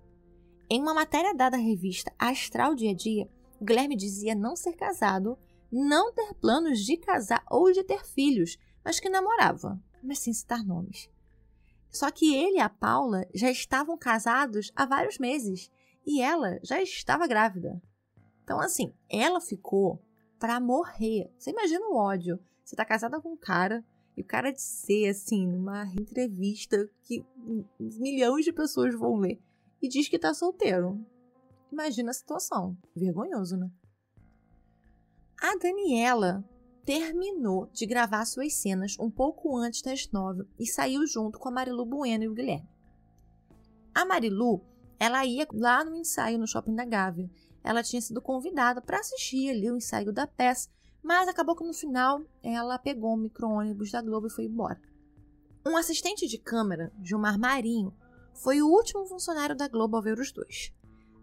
Em uma matéria dada à revista Astral Dia a Dia, Guilherme dizia não ser casado, não ter planos de casar ou de ter filhos, mas que namorava, mas sem citar nomes. Só que ele e a Paula já estavam casados há vários meses e ela já estava grávida. Então, assim, ela ficou para morrer. Você imagina o ódio. Você tá casada com um cara e o cara dizer, assim, numa entrevista que milhões de pessoas vão ler e diz que tá solteiro. Imagina a situação. Vergonhoso, né? A Daniela terminou de gravar suas cenas um pouco antes das nove e saiu junto com a Marilu Bueno e o Guilherme. A Marilu, ela ia lá no ensaio no Shopping da Gávea. Ela tinha sido convidada para assistir ali o ensaio da peça, mas acabou que no final ela pegou o micro-ônibus da Globo e foi embora. Um assistente de câmera, Gilmar Marinho, foi o último funcionário da Globo a ver os dois.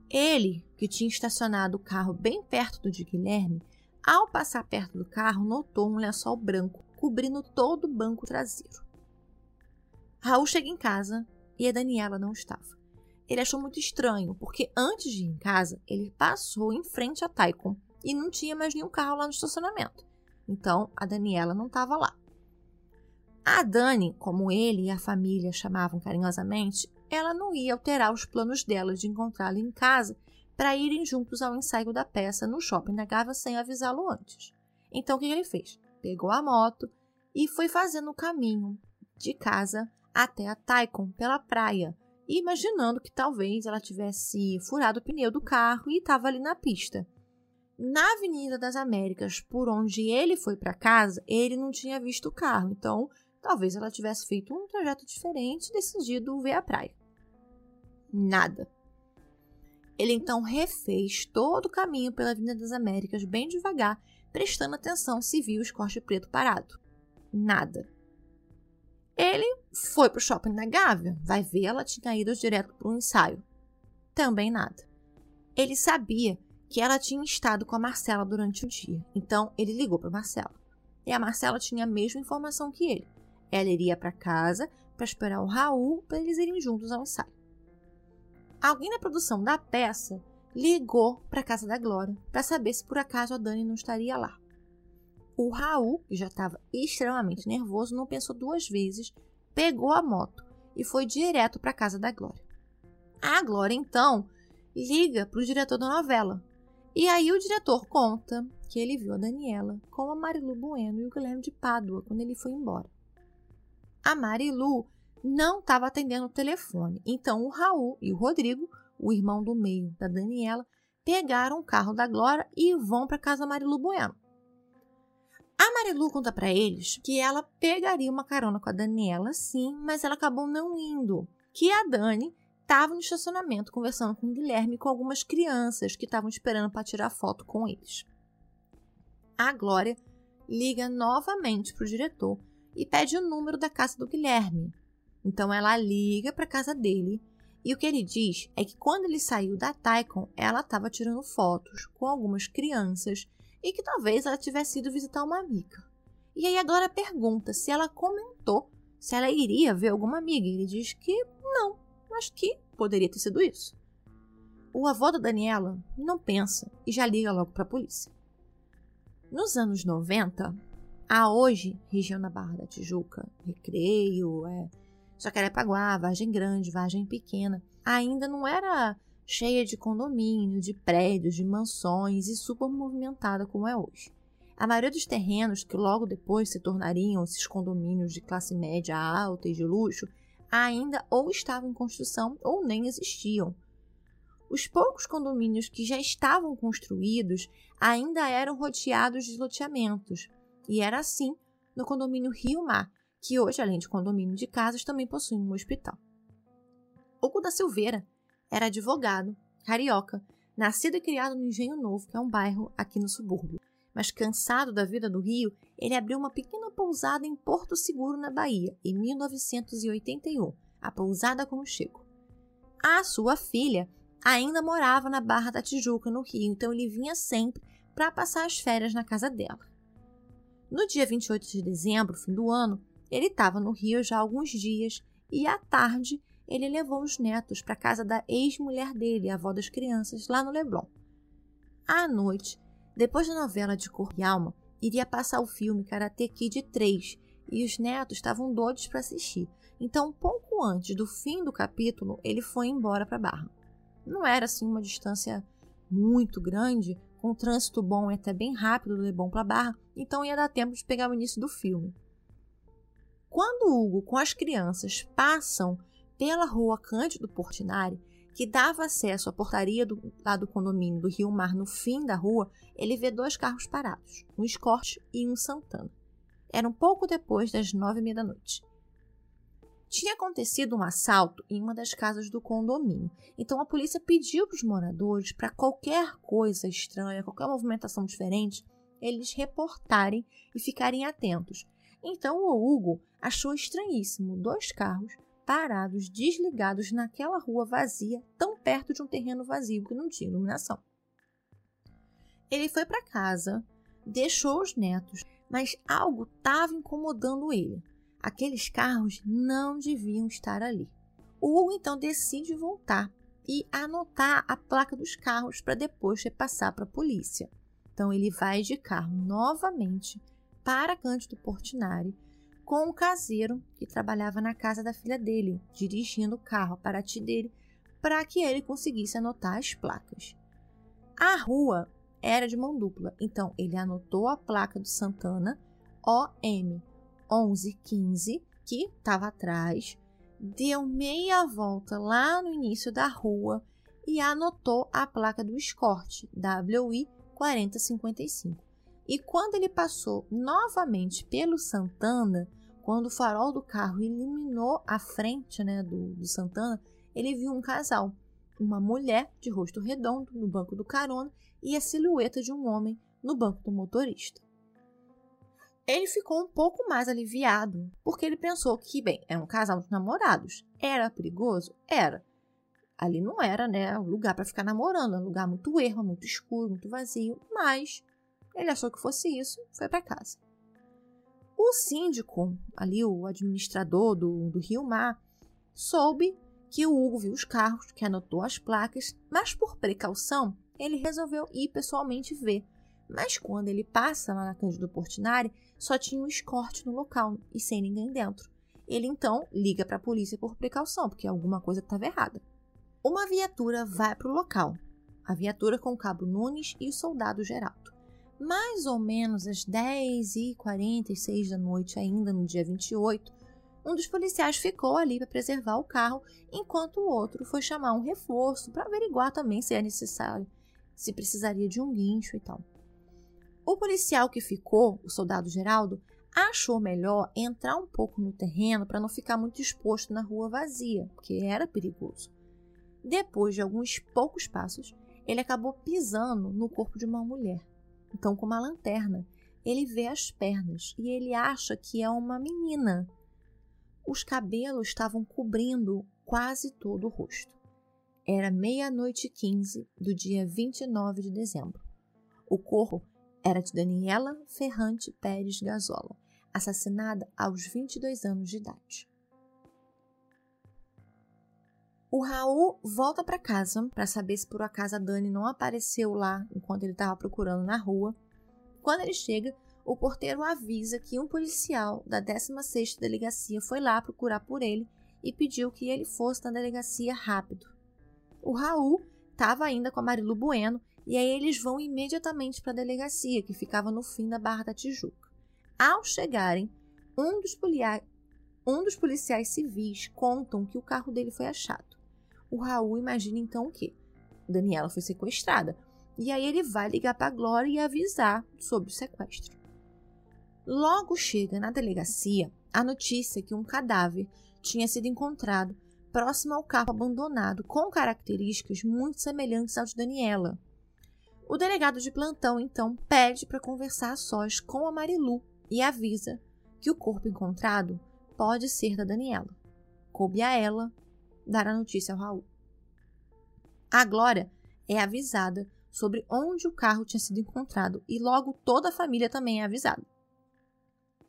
Ele, que tinha estacionado o carro bem perto do de Guilherme, ao passar perto do carro, notou um lençol branco cobrindo todo o banco traseiro. Raul chega em casa e a Daniela não estava. Ele achou muito estranho, porque antes de ir em casa, ele passou em frente a Taikon e não tinha mais nenhum carro lá no estacionamento. Então, a Daniela não estava lá. A Dani, como ele e a família chamavam carinhosamente, ela não ia alterar os planos dela de encontrá-lo em casa para irem juntos ao ensaio da peça no shopping da Gávea sem avisá-lo antes. Então o que ele fez? Pegou a moto e foi fazendo o caminho de casa até a Taikon pela praia, imaginando que talvez ela tivesse furado o pneu do carro e estava ali na pista. Na Avenida das Américas, por onde ele foi para casa, ele não tinha visto o carro, então talvez ela tivesse feito um trajeto diferente e decidido ver a praia. Nada. Ele então refez todo o caminho pela Avenida das Américas bem devagar, prestando atenção se viu o escorte preto parado. Nada. Ele foi para o shopping da Gávea, vai ver ela tinha ido direto para um ensaio. Também nada. Ele sabia que ela tinha estado com a Marcela durante o dia, então ele ligou para Marcela. E a Marcela tinha a mesma informação que ele. Ela iria para casa para esperar o Raul para eles irem juntos ao ensaio alguém na produção da peça ligou para a casa da Glória para saber se por acaso a Dani não estaria lá. O Raul, que já estava extremamente nervoso, não pensou duas vezes, pegou a moto e foi direto para a casa da Glória. A Glória, então, liga para o diretor da novela. E aí o diretor conta que ele viu a Daniela com a Marilu Bueno e o Guilherme de Pádua quando ele foi embora. A Marilu não estava atendendo o telefone. Então o Raul e o Rodrigo o irmão do meio da Daniela, pegaram o carro da Glória e vão para casa Marilu Bueno. A Marilu conta para eles que ela pegaria uma carona com a Daniela, sim, mas ela acabou não indo. Que a Dani estava no estacionamento conversando com o Guilherme e com algumas crianças que estavam esperando para tirar foto com eles. A Glória liga novamente para o diretor e pede o número da casa do Guilherme. Então ela liga para a casa dele e o que ele diz é que quando ele saiu da Taikon, ela estava tirando fotos com algumas crianças e que talvez ela tivesse ido visitar uma amiga. E aí a Dora pergunta se ela comentou se ela iria ver alguma amiga. Ele diz que não, mas que poderia ter sido isso. O avô da Daniela não pensa e já liga logo para a polícia. Nos anos 90, a hoje região da Barra da Tijuca, Recreio, é, Jacarepaguá, Vargem Grande, Vargem Pequena, ainda não era cheia de condomínio, de prédios, de mansões e super movimentada como é hoje. A maioria dos terrenos que logo depois se tornariam esses condomínios de classe média alta e de luxo ainda ou estavam em construção ou nem existiam. Os poucos condomínios que já estavam construídos ainda eram rodeados de loteamentos, e era assim no condomínio Rio Mar, que hoje, além de condomínio de casas, também possui um hospital. Hugo da Silveira era advogado, carioca, nascido e criado no Engenho Novo, que é um bairro aqui no subúrbio. Mas cansado da vida do Rio, ele abriu uma pequena pousada em Porto Seguro, na Bahia, em 1981, a Pousada com o Chico. A sua filha ainda morava na Barra da Tijuca, no Rio, então ele vinha sempre para passar as férias na casa dela. No dia 28 de dezembro, fim do ano, ele estava no Rio já há alguns dias e à tarde ele levou os netos para casa da ex-mulher dele, a avó das crianças, lá no Leblon. À noite, depois da novela de Cor e Alma, iria passar o filme Karate Kid 3 e os netos estavam doidos para assistir. Então, pouco antes do fim do capítulo, ele foi embora para Barra. Não era assim uma distância muito grande, com trânsito bom e até bem rápido do Leblon para Barra, então ia dar tempo de pegar o início do filme. Quando Hugo com as crianças passam pela rua Cândido Portinari, que dava acesso à portaria do, lá do condomínio do Rio Mar no fim da rua, ele vê dois carros parados, um Escort e um Santana. Era um pouco depois das nove e meia da noite. Tinha acontecido um assalto em uma das casas do condomínio, então a polícia pediu para os moradores para qualquer coisa estranha, qualquer movimentação diferente, eles reportarem e ficarem atentos. Então o Hugo achou estranhíssimo dois carros parados, desligados naquela rua vazia, tão perto de um terreno vazio que não tinha iluminação. Ele foi para casa, deixou os netos, mas algo estava incomodando ele. Aqueles carros não deviam estar ali. O Hugo então decide voltar e anotar a placa dos carros para depois repassar para a polícia. Então ele vai de carro novamente para Cândido Portinari com o caseiro que trabalhava na casa da filha dele, dirigindo o carro para ti dele para que ele conseguisse anotar as placas. A rua era de mão dupla, então ele anotou a placa do Santana OM 1115, que estava atrás, deu meia volta lá no início da rua e anotou a placa do Escort WI 4055. E quando ele passou novamente pelo Santana, quando o farol do carro iluminou a frente né, do, do Santana, ele viu um casal, uma mulher de rosto redondo no banco do carona e a silhueta de um homem no banco do motorista. Ele ficou um pouco mais aliviado, porque ele pensou que, bem, era um casal de namorados. Era perigoso? Era. Ali não era, né, lugar para ficar namorando, é um lugar muito erro, muito escuro, muito vazio, mas ele achou que fosse isso, foi para casa. O síndico, ali o administrador do, do Rio Mar, soube que o Hugo viu os carros, que anotou as placas, mas por precaução ele resolveu ir pessoalmente ver. Mas quando ele passa lá na Cândido Portinari, só tinha um escorte no local e sem ninguém dentro. Ele então liga para a polícia por precaução, porque alguma coisa estava errada. Uma viatura vai para o local. A viatura com o cabo Nunes e o soldado Geraldo mais ou menos às 10h46 da noite, ainda no dia 28, Um dos policiais ficou ali para preservar o carro, enquanto o outro foi chamar um reforço para averiguar também se é necessário, se precisaria de um guincho e tal. O policial que ficou, o soldado Geraldo, achou melhor entrar um pouco no terreno para não ficar muito exposto na rua vazia, porque era perigoso. Depois de alguns poucos passos, ele acabou pisando no corpo de uma mulher. Então, com uma lanterna, ele vê as pernas e ele acha que é uma menina. Os cabelos estavam cobrindo quase todo o rosto. Era meia-noite e quinze do dia 29 de dezembro. O corpo era de Daniela Ferrante Pérez Gazola, assassinada aos 22 anos de idade. O Raul volta para casa para saber se por acaso a Dani não apareceu lá enquanto ele estava procurando na rua. Quando ele chega, o porteiro avisa que um policial da 16ª delegacia foi lá procurar por ele e pediu que ele fosse na delegacia rápido. O Raul estava ainda com a Marilu Bueno e aí eles vão imediatamente para a delegacia, que ficava no fim da Barra da Tijuca. Ao chegarem, um dos, um dos policiais civis contam que o carro dele foi achado. O Raul imagina então o quê? Daniela foi sequestrada. E aí ele vai ligar para a Glória e avisar sobre o sequestro. Logo chega na delegacia a notícia que um cadáver tinha sido encontrado próximo ao carro abandonado, com características muito semelhantes ao de Daniela. O delegado de plantão então pede para conversar a sós com a Marilu e avisa que o corpo encontrado pode ser da Daniela. Coube a ela dar a notícia ao Raul. A Glória é avisada sobre onde o carro tinha sido encontrado e logo toda a família também é avisada.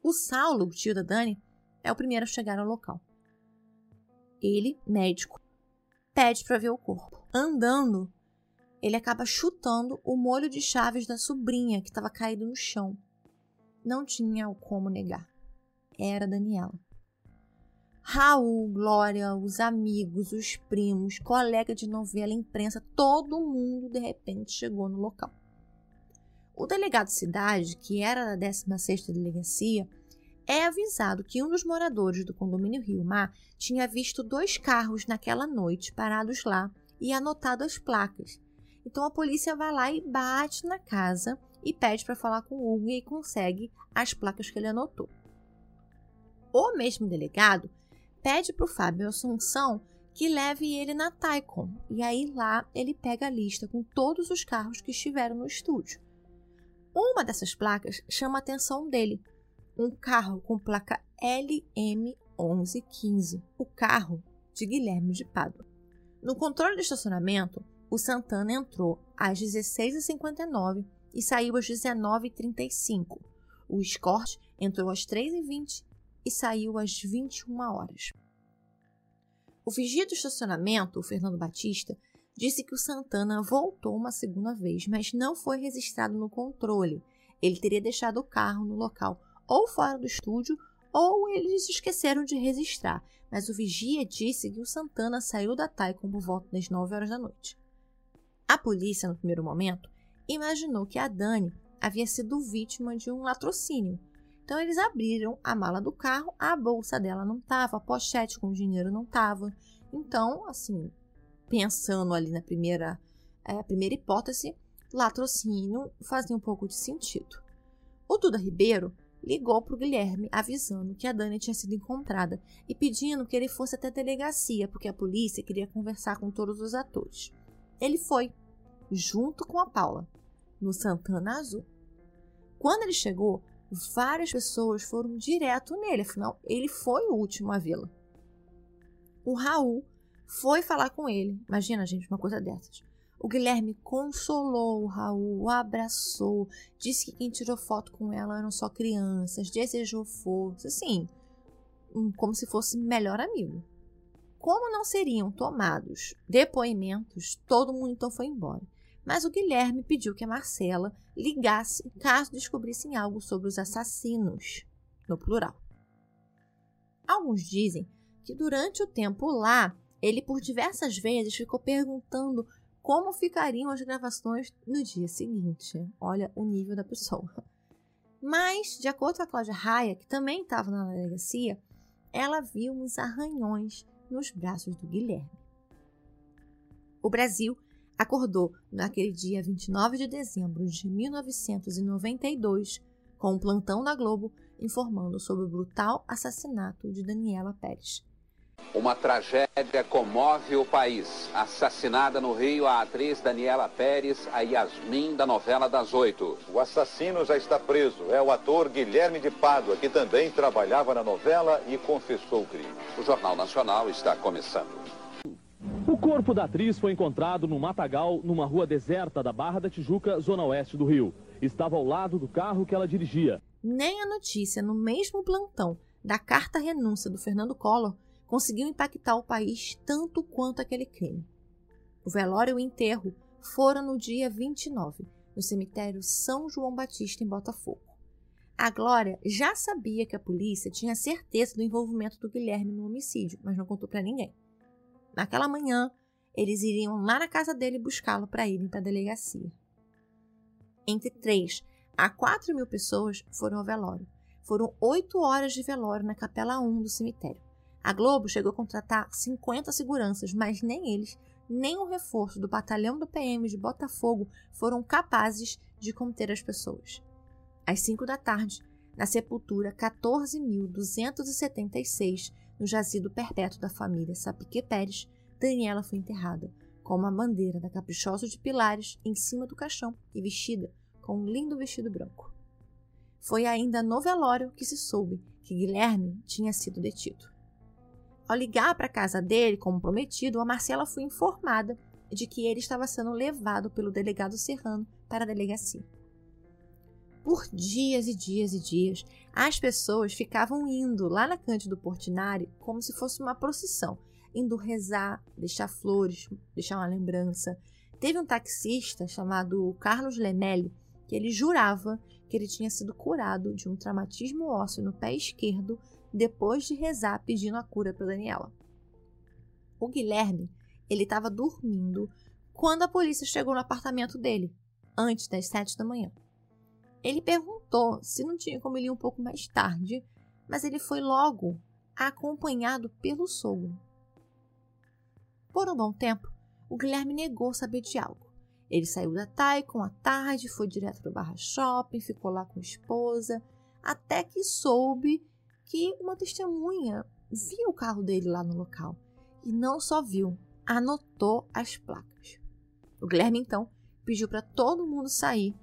O Saulo, tio da Dani, é o primeiro a chegar ao local. Ele, médico, pede para ver o corpo. Andando, ele acaba chutando o molho de chaves da sobrinha que estava caído no chão. Não tinha como negar. Era Daniela. Raul, Glória, os amigos, os primos, colega de novela, imprensa, todo mundo de repente chegou no local. O delegado Cidade, que era da 16ª delegacia, é avisado que um dos moradores do condomínio Rio Mar tinha visto dois carros naquela noite parados lá e anotado as placas. Então a polícia vai lá e bate na casa e pede para falar com o Hugo e consegue as placas que ele anotou. O mesmo delegado pede para o Fábio Assunção que leve ele na Taikon. E aí lá ele pega a lista com todos os carros que estiveram no estúdio. Uma dessas placas chama a atenção dele. Um carro com placa LM1115, o carro de Guilherme de Pádua. No controle de estacionamento, o Santana entrou às 16h59 e saiu às 19h35. O Escort entrou às 3h20 e saiu às 21 horas. O vigia do estacionamento, o Fernando Batista, disse que o Santana voltou uma segunda vez, mas não foi registrado no controle. Ele teria deixado o carro no local ou fora do estúdio ou eles esqueceram de registrar, mas o vigia disse que o Santana saiu da Taikon por volta das 9 horas da noite. A polícia, no primeiro momento, imaginou que a Dani havia sido vítima de um latrocínio, então eles abriram a mala do carro, a bolsa dela não estava, a pochete com dinheiro não estava. Então, assim, pensando ali na primeira, é, primeira hipótese, latrocínio fazia um pouco de sentido. O Duda Ribeiro ligou para o Guilherme avisando que a Dani tinha sido encontrada e pedindo que ele fosse até a delegacia, porque a polícia queria conversar com todos os atores. Ele foi, junto com a Paula, no Santana Azul. Quando ele chegou, várias pessoas foram direto nele, afinal, ele foi o último a vê-la. O Raul foi falar com ele. Imagina, gente, uma coisa dessas. O Guilherme consolou o Raul, o abraçou, disse que quem tirou foto com ela eram só crianças, desejou força, assim, como se fosse melhor amigo. Como não seriam tomados depoimentos, todo mundo então foi embora mas o Guilherme pediu que a Marcela ligasse caso descobrissem algo sobre os assassinos, no plural. Alguns dizem que durante o tempo lá, ele por diversas vezes ficou perguntando como ficariam as gravações no dia seguinte. Olha o nível da pessoa. Mas, de acordo com a Cláudia Raia, que também estava na delegacia, ela viu uns arranhões nos braços do Guilherme. O Brasil acordou naquele dia 29 de dezembro de 1992 com um plantão da Globo informando sobre o brutal assassinato de Daniela Pérez. Uma tragédia comove o país. Assassinada no Rio a atriz Daniela Pérez, a Yasmin da novela das oito. O assassino já está preso. É o ator Guilherme de Pádua, que também trabalhava na novela e confessou o crime. O Jornal Nacional está começando. O corpo da atriz foi encontrado no matagal, numa rua deserta da Barra da Tijuca, zona oeste do Rio. Estava ao lado do carro que ela dirigia. Nem a notícia no mesmo plantão da carta renúncia do Fernando Collor conseguiu impactar o país tanto quanto aquele crime. O velório e o enterro foram no dia 29, no cemitério São João Batista, em Botafogo. A Glória já sabia que a polícia tinha certeza do envolvimento do Guilherme no homicídio, mas não contou para ninguém. Naquela manhã, eles iriam lá na casa dele buscá-lo para irem para a delegacia. Entre 3 a 4 mil pessoas foram ao velório. Foram oito horas de velório na Capela 1 do cemitério. A Globo chegou a contratar 50 seguranças, mas nem eles, nem o reforço do batalhão do PM de Botafogo foram capazes de conter as pessoas. Às 5 da tarde, na sepultura 14.276, no jazido perpétuo da família Sapique Pérez, Daniela foi enterrada, com uma bandeira da Caprichoso de Pilares em cima do caixão e vestida com um lindo vestido branco. Foi ainda no velório que se soube que Guilherme tinha sido detido. Ao ligar para a casa dele, como prometido, a Marcela foi informada de que ele estava sendo levado pelo delegado Serrano para a delegacia. Por dias e dias e dias, as pessoas ficavam indo lá na Cândido Portinari como se fosse uma procissão, indo rezar, deixar flores, deixar uma lembrança. Teve um taxista chamado Carlos Lemelli que ele jurava que ele tinha sido curado de um traumatismo ósseo no pé esquerdo depois de rezar pedindo a cura para Daniela. O Guilherme, ele estava dormindo quando a polícia chegou no apartamento dele, antes das sete da manhã. Ele perguntou se não tinha como ele ir um pouco mais tarde, mas ele foi logo acompanhado pelo sogro. Por um bom tempo, o Guilherme negou saber de algo. Ele saiu da Taikon à tarde, foi direto para o Barra Shopping, ficou lá com a esposa, até que soube que uma testemunha viu o carro dele lá no local. E não só viu, anotou as placas. O Guilherme então pediu para todo mundo sair,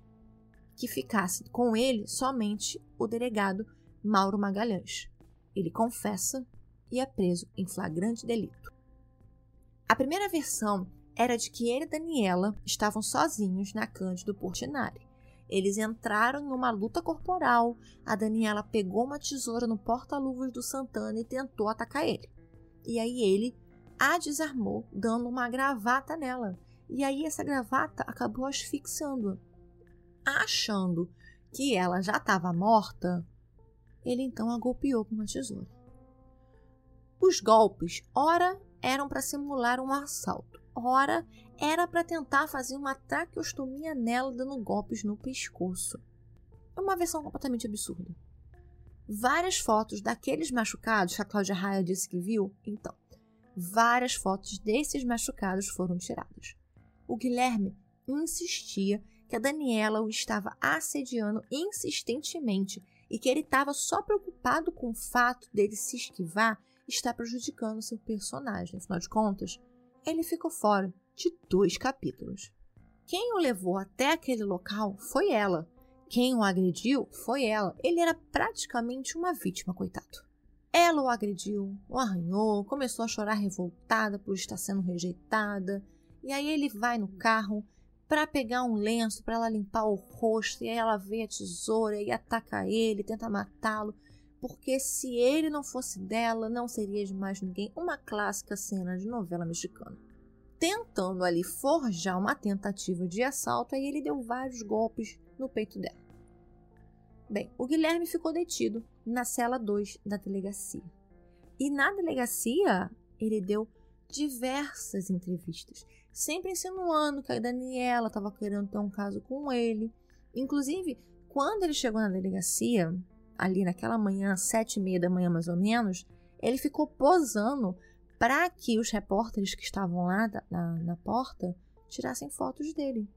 que ficasse com ele somente o delegado Mauro Magalhães. Ele confessa e é preso em flagrante delito. A primeira versão era de que ele e Daniela estavam sozinhos na Cândido Portinari. Eles entraram em uma luta corporal. A Daniela pegou uma tesoura no porta-luvas do Santana e tentou atacar ele. E aí ele a desarmou, dando uma gravata nela. E aí essa gravata acabou asfixiando. Achando que ela já estava morta, ele então a golpeou com uma tesoura. Os golpes, ora, eram para simular um assalto, ora, era para tentar fazer uma traqueostomia nela, dando golpes no pescoço. É uma versão completamente absurda. Várias fotos daqueles machucados que a Cláudia Raia disse que viu, então, várias fotos desses machucados foram tiradas. O Guilherme insistia que a Daniela o estava assediando insistentemente e que ele estava só preocupado com o fato dele se esquivar está prejudicando seu personagem. Afinal de contas, ele ficou fora de dois capítulos. Quem o levou até aquele local foi ela. Quem o agrediu foi ela. Ele era praticamente uma vítima, coitado. Ela o agrediu, o arranhou, começou a chorar revoltada por estar sendo rejeitada. E aí ele vai no carro para pegar um lenço para ela limpar o rosto. E aí ela vê a tesoura e ataca ele, tenta matá-lo porque se ele não fosse dela, não seria de mais ninguém uma clássica cena de novela mexicana. Tentando ali forjar uma tentativa de assalto, aí ele deu vários golpes no peito dela. Bem, o Guilherme ficou detido na cela 2 da delegacia. E na delegacia, ele deu diversas entrevistas, sempre insinuando que a Daniela estava querendo ter um caso com ele. Inclusive, quando ele chegou na delegacia, ali naquela manhã, sete e meia da manhã mais ou menos, ele ficou posando para que os repórteres que estavam lá na, na porta tirassem fotos dele.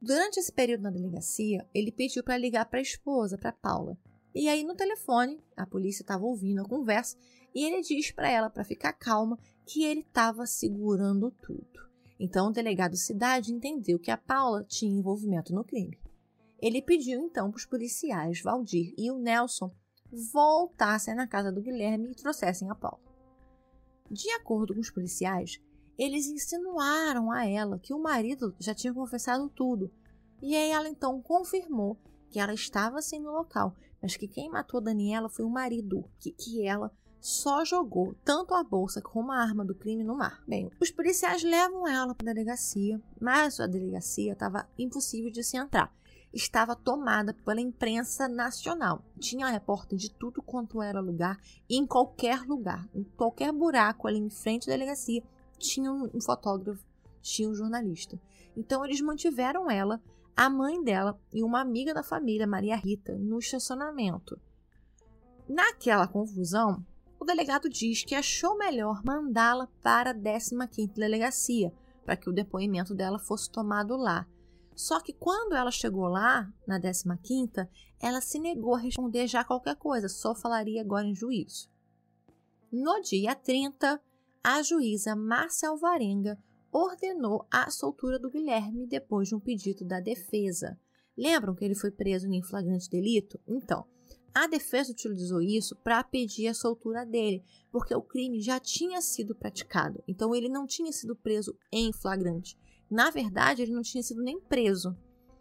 Durante esse período na delegacia, ele pediu para ligar para a esposa, para Paula. E aí no telefone, a polícia estava ouvindo a conversa e ele diz para ela para ficar calma que ele estava segurando tudo. Então o delegado Cidade entendeu que a Paula tinha envolvimento no crime. Ele pediu então para os policiais Valdir e o Nelson voltassem na casa do Guilherme e trouxessem a Paula. De acordo com os policiais, eles insinuaram a ela que o marido já tinha confessado tudo, e aí ela então confirmou que ela estava sim no local, mas que quem matou Daniela foi o marido, que, que ela só jogou tanto a bolsa como a arma do crime no mar. Bem, os policiais levam ela para a delegacia, mas a delegacia estava impossível de se entrar. Estava tomada pela imprensa nacional. Tinha repórter de tudo quanto era lugar, em qualquer lugar, em qualquer buraco ali em frente à delegacia, tinha um fotógrafo, tinha um jornalista. Então eles mantiveram ela, a mãe dela e uma amiga da família, Maria Rita, no estacionamento. Naquela confusão, delegado diz que achou melhor mandá-la para a 15ª delegacia, para que o depoimento dela fosse tomado lá. Só que quando ela chegou lá, na 15ª, ela se negou a responder já qualquer coisa, só falaria agora em juízo. No dia 30, a juíza Márcia Alvarenga ordenou a soltura do Guilherme depois de um pedido da defesa. Lembram que ele foi preso em flagrante delito? Então, a defesa utilizou isso para pedir a soltura dele, porque o crime já tinha sido praticado. Então ele não tinha sido preso em flagrante. Na verdade, ele não tinha sido nem preso,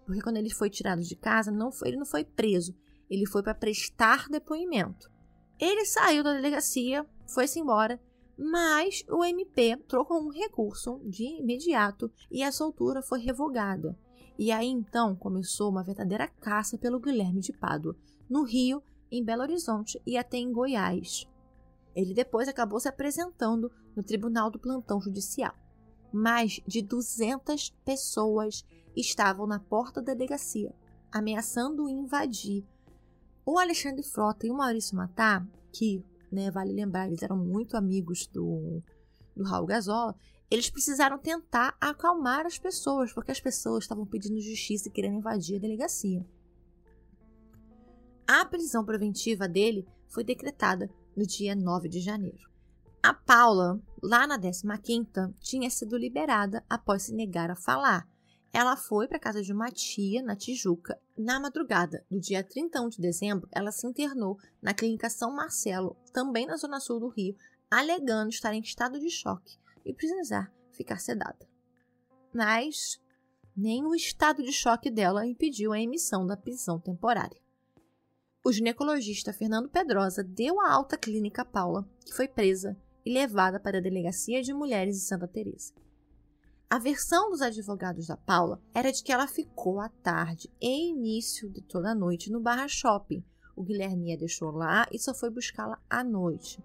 porque quando ele foi tirado de casa, não foi, ele não foi preso. Ele foi para prestar depoimento. Ele saiu da delegacia, foi-se embora, mas o MP trocou um recurso de imediato e a soltura foi revogada. E aí então começou uma verdadeira caça pelo Guilherme de Pádua no Rio, em Belo Horizonte e até em Goiás. Ele depois acabou se apresentando no Tribunal do Plantão Judicial. Mais de 200 pessoas estavam na porta da delegacia, ameaçando invadir. O Alexandre Frota e o Maurício Matar, que, né, vale lembrar, eles eram muito amigos do, do Raul Gazola, eles precisaram tentar acalmar as pessoas, porque as pessoas estavam pedindo justiça e querendo invadir a delegacia. A prisão preventiva dele foi decretada no dia 9 de janeiro. A Paula, lá na 15ª, tinha sido liberada após se negar a falar. Ela foi para casa de uma tia na Tijuca. Na madrugada do dia 31 de dezembro, ela se internou na clínica São Marcelo, também na zona sul do Rio, alegando estar em estado de choque e precisar ficar sedada. Mas nem o estado de choque dela impediu a emissão da prisão temporária. O ginecologista Fernando Pedrosa deu a alta clínica a Paula, que foi presa e levada para a Delegacia de Mulheres de Santa Teresa. A versão dos advogados da Paula era de que ela ficou à tarde e início de toda a noite no Barra Shopping. O Guilherme a deixou lá e só foi buscá-la à noite.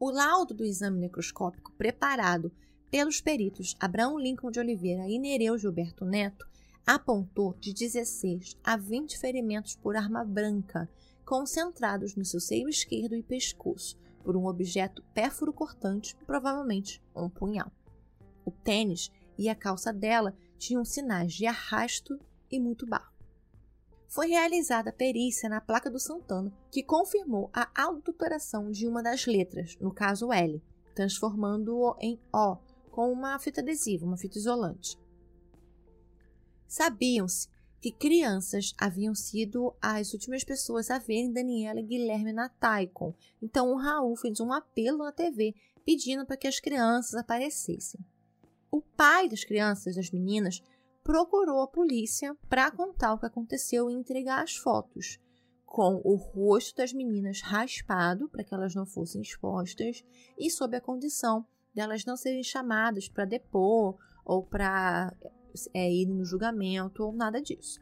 O laudo do exame necroscópico preparado pelos peritos Abraão Lincoln de Oliveira e Nereu Gilberto Neto apontou de 16 a 20 ferimentos por arma branca, concentrados no seu seio esquerdo e pescoço, por um objeto pérfuro cortante, provavelmente um punhal. O tênis e a calça dela tinham sinais de arrasto e muito barro. Foi realizada a perícia na placa do Santana, que confirmou a adulteração de uma das letras, no caso L, transformando-o em O, com uma fita adesiva, uma fita isolante. Sabiam-se que crianças haviam sido as últimas pessoas a verem Daniela e Guilherme na Taikon. Então o Raul fez um apelo na TV pedindo para que as crianças aparecessem. O pai das crianças, das meninas, procurou a polícia para contar o que aconteceu e entregar as fotos, com o rosto das meninas raspado para que elas não fossem expostas e sob a condição delas não serem chamadas para depor ou para é, ir no julgamento ou nada disso.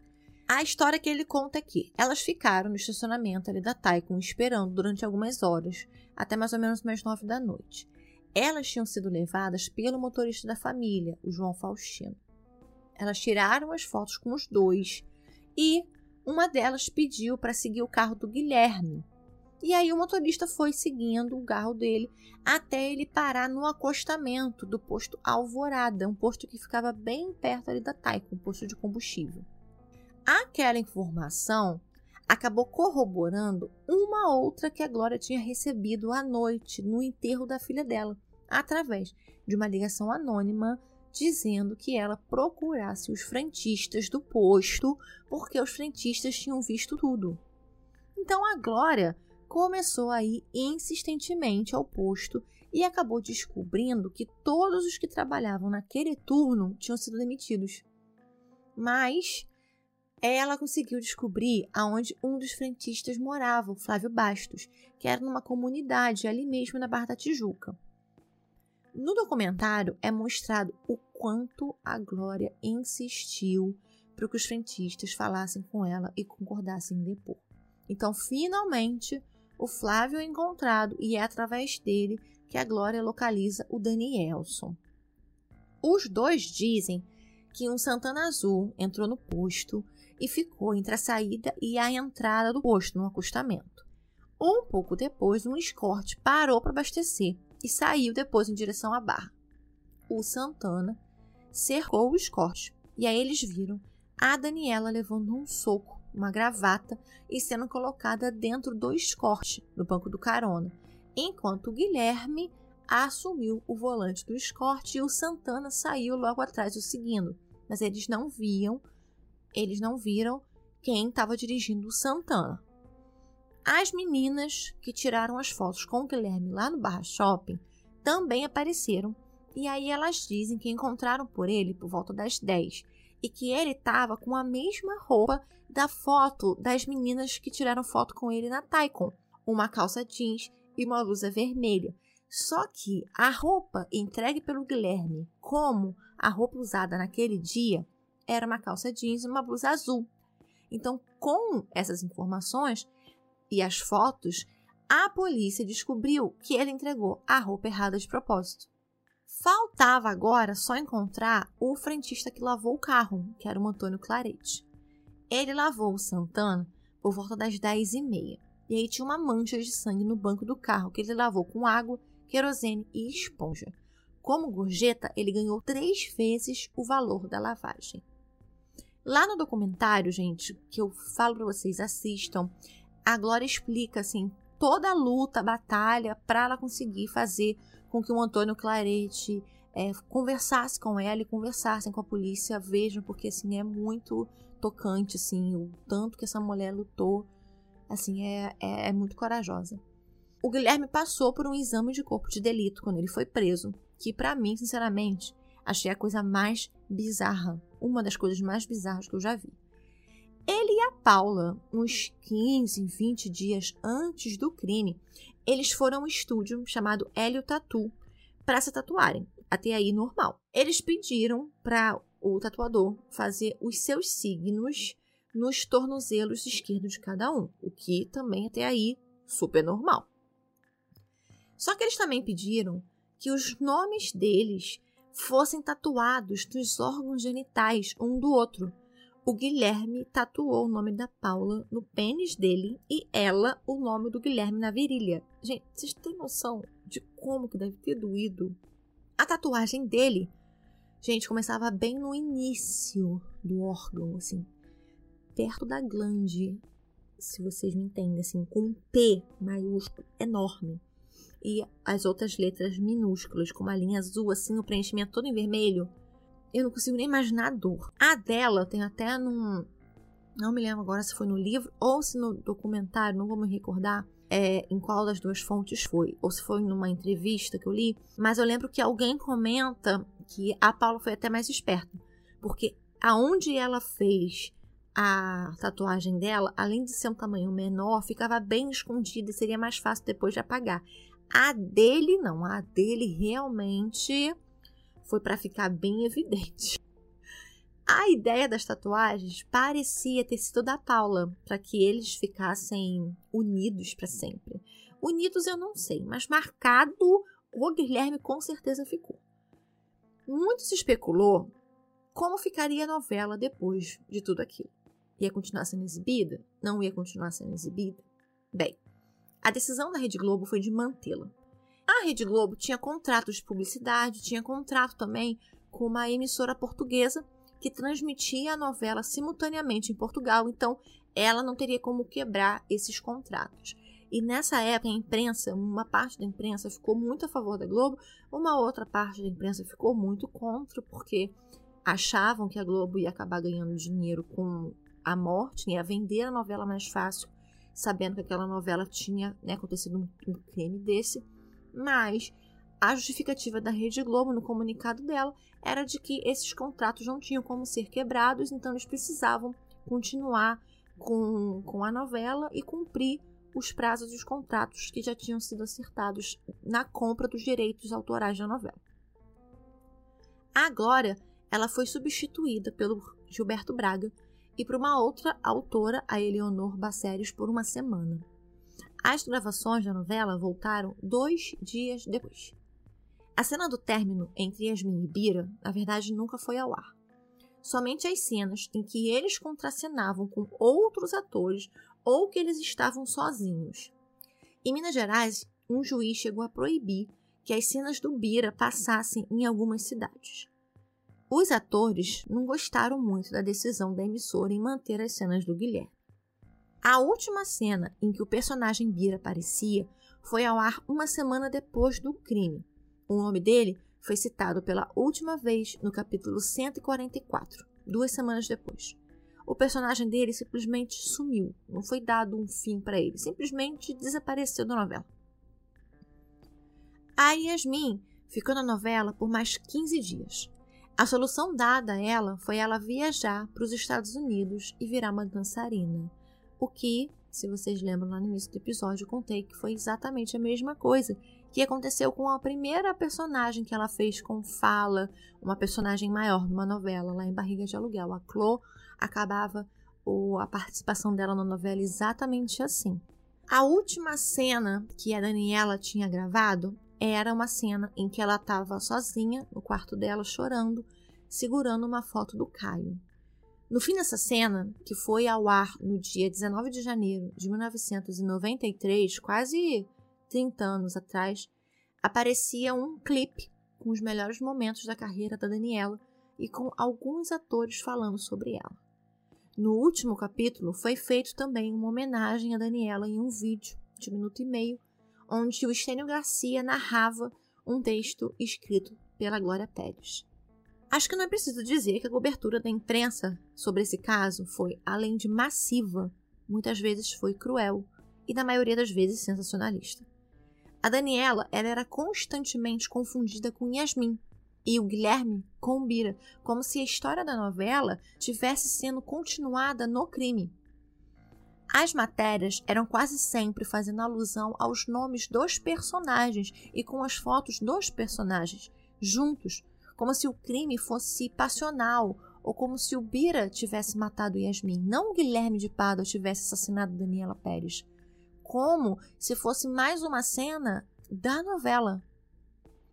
A história que ele conta é que elas ficaram no estacionamento ali da Taikon esperando durante algumas horas, até mais ou menos mais nove da noite. Elas tinham sido levadas pelo motorista da família, o João Faustino. Elas tiraram as fotos com os dois e uma delas pediu para seguir o carro do Guilherme. E aí o motorista foi seguindo o carro dele até ele parar no acostamento do posto Alvorada, um posto que ficava bem perto ali da Taiko, um posto de combustível. Aquela informação acabou corroborando uma outra que a Glória tinha recebido à noite no enterro da filha dela, através de uma ligação anônima dizendo que ela procurasse os frentistas do posto porque os frentistas tinham visto tudo. Então a Glória começou a ir insistentemente ao posto e acabou descobrindo que todos os que trabalhavam naquele turno tinham sido demitidos. Mas ela conseguiu descobrir aonde um dos frentistas morava, o Flávio Bastos, que era numa comunidade ali mesmo na Barra da Tijuca. No documentário é mostrado o quanto a Glória insistiu para que os frentistas falassem com ela e concordassem em depor. Então, finalmente, o Flávio é encontrado e é através dele que a Glória localiza o Danielson. Os dois dizem que um Santana Azul entrou no posto e ficou entre a saída e a entrada do posto no acostamento. Um pouco depois, um escorte parou para abastecer e saiu depois em direção à barra. O Santana cercou o escorte e aí eles viram a Daniela levando um soco, uma gravata e sendo colocada dentro do escorte no banco do carona, enquanto o Guilherme assumiu o volante do escorte e o Santana saiu logo atrás o seguindo, mas eles não viam, eles não viram quem estava dirigindo o Santana. As meninas que tiraram as fotos com o Guilherme lá no Barra Shopping também apareceram. E aí elas dizem que encontraram por ele por volta das 10 e que ele estava com a mesma roupa da foto das meninas que tiraram foto com ele na Taikon, uma calça jeans e uma blusa vermelha. Só que a roupa entregue pelo Guilherme, como a roupa usada naquele dia, era uma calça jeans e uma blusa azul. Então, com essas informações, e as fotos, a polícia descobriu que ele entregou a roupa errada de propósito. Faltava agora só encontrar o frentista que lavou o carro, que era o Antônio Clarete. Ele lavou o Santana por volta das 10 e meia. E aí tinha uma mancha de sangue no banco do carro que ele lavou com água, querosene e esponja. Como gorjeta, ele ganhou três vezes o valor da lavagem. Lá no documentário, gente, que eu falo para vocês, assistam, a Glória explica assim toda a luta, a batalha para ela conseguir fazer com que o Antônio Clarete é, conversasse com ela e conversassem com a polícia, vejam porque assim é muito tocante assim o tanto que essa mulher lutou, assim é, é, é muito corajosa. O Guilherme passou por um exame de corpo de delito quando ele foi preso, que para mim, sinceramente, achei a coisa mais bizarra, uma das coisas mais bizarras que eu já vi. Ele e a Paula, uns 15, 20 dias antes do crime, eles foram a um estúdio chamado Hélio Tatu para se tatuarem. Até aí, normal. Eles pediram para o tatuador fazer os seus signos nos tornozelos esquerdos de cada um, o que também até aí super normal. Só que eles também pediram que os nomes deles fossem tatuados nos órgãos genitais um do outro, o Guilherme tatuou o nome da Paula no pênis dele e ela o nome do Guilherme na virilha. Gente, vocês têm noção de como que deve ter doído? A tatuagem dele, gente, começava bem no início do órgão, assim, perto da glande, se vocês me entendem, assim, com um P maiúsculo enorme. E as outras letras minúsculas, com uma linha azul, assim, o preenchimento todo em vermelho eu não consigo nem imaginar a dor. A dela tem até num. Não me lembro agora se foi no livro ou se no documentário, não vou me recordar é, em qual das duas fontes foi, ou se foi numa entrevista que eu li, mas eu lembro que alguém comenta que a Paula foi até mais esperta, porque aonde ela fez a tatuagem dela, além de ser um tamanho menor, ficava bem escondida e seria mais fácil depois de apagar. A dele não, a dele realmente foi para ficar bem evidente. A ideia das tatuagens parecia ter sido da Paula, para que eles ficassem unidos para sempre. Unidos eu não sei, mas marcado o Guilherme com certeza ficou. Muito se especulou como ficaria a novela depois de tudo aquilo. Ia continuar sendo exibida? Não ia continuar sendo exibida? Bem, a decisão da Rede Globo foi de mantê-la. A Rede Globo tinha contrato de publicidade, tinha contrato também com uma emissora portuguesa que transmitia a novela simultaneamente em Portugal, então ela não teria como quebrar esses contratos. E nessa época, a imprensa, uma parte da imprensa ficou muito a favor da Globo, uma outra parte da imprensa ficou muito contra, porque achavam que a Globo ia acabar ganhando dinheiro com a morte, ia vender a novela mais fácil, sabendo que aquela novela tinha né, acontecido um, um crime desse. Mas a justificativa da Rede Globo no comunicado dela era de que esses contratos não tinham como ser quebrados, então eles precisavam continuar com, com a novela e cumprir os prazos e os contratos que já tinham sido acertados na compra dos direitos autorais da novela. A Glória ela foi substituída pelo Gilberto Braga e por uma outra autora, a Eleonor Bacérios, por uma semana. As gravações da novela voltaram dois dias depois. A cena do término entre Yasmin e Bira, na verdade, nunca foi ao ar. Somente as cenas em que eles contracenavam com outros atores ou que eles estavam sozinhos. Em Minas Gerais, um juiz chegou a proibir que as cenas do Bira passassem em algumas cidades. Os atores não gostaram muito da decisão da emissora em manter as cenas do Guilherme. A última cena em que o personagem Bira aparecia foi ao ar uma semana depois do crime. O nome dele foi citado pela última vez no capítulo 144, duas semanas depois o personagem dele simplesmente sumiu. Não foi dado um fim para ele. Simplesmente desapareceu da novela. A Yasmin ficou na novela por mais 15 dias. A solução dada a ela foi ela viajar para os Estados Unidos e virar uma dançarina. O que, se vocês lembram lá no início do episódio, eu contei que foi exatamente a mesma coisa que aconteceu com a primeira personagem que ela fez com fala, uma personagem maior numa novela lá em Barriga de Aluguel. A Chloe acabava o, a participação dela na novela exatamente assim. A última cena que a Daniela tinha gravado era uma cena em que ela estava sozinha no quarto dela chorando, segurando uma foto do Caio. No fim dessa cena, que foi ao ar no dia 19 de janeiro de 1993, quase 30 anos atrás, aparecia um clipe com os melhores momentos da carreira da Daniela e com alguns atores falando sobre ela. No último capítulo, foi feito também uma homenagem a Daniela em um vídeo de um minuto e meio, onde o Estênio Garcia narrava um texto escrito pela Glória Pérez. Acho que não é preciso dizer que a cobertura da imprensa sobre esse caso foi, além de massiva, muitas vezes foi cruel e, na maioria das vezes, sensacionalista. A Daniela ela era constantemente confundida com Yasmin, e o Guilherme com Bira, como se a história da novela tivesse sendo continuada no crime. As matérias eram quase sempre fazendo alusão aos nomes dos personagens e com as fotos dos personagens juntos, como se o crime fosse passional ou como se o Bira tivesse matado Yasmin, não o Guilherme de Pádua tivesse assassinado Daniela Pérez. Como se fosse mais uma cena da novela,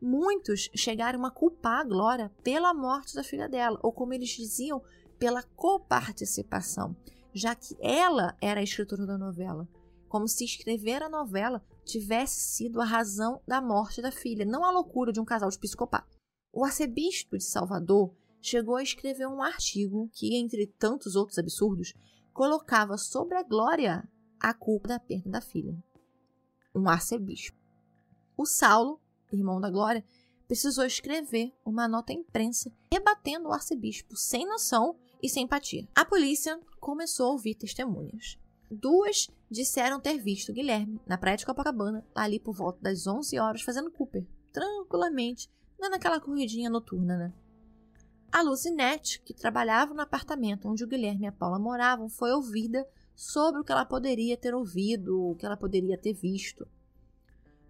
Muitos chegaram a culpar a Glória pela morte da filha dela, ou como eles diziam, pela coparticipação, já que ela era a escritora da novela, como se escrever a novela tivesse sido a razão da morte da filha, não a loucura de um casal de psicopatas. O arcebispo de Salvador chegou a escrever um artigo que, entre tantos outros absurdos, colocava sobre a Glória a culpa da perda da filha. Um arcebispo. O Saulo irmão da Glória, precisou escrever uma nota à imprensa rebatendo o arcebispo sem noção e sem empatia. A polícia começou a ouvir testemunhas. Duas disseram ter visto Guilherme na praia de Copacabana, ali por volta das 11 horas, fazendo Cooper, tranquilamente, dando aquela corridinha noturna, né? A Lucinete, que trabalhava no apartamento onde o Guilherme e a Paula moravam, foi ouvida sobre o que ela poderia ter ouvido, o que ela poderia ter visto.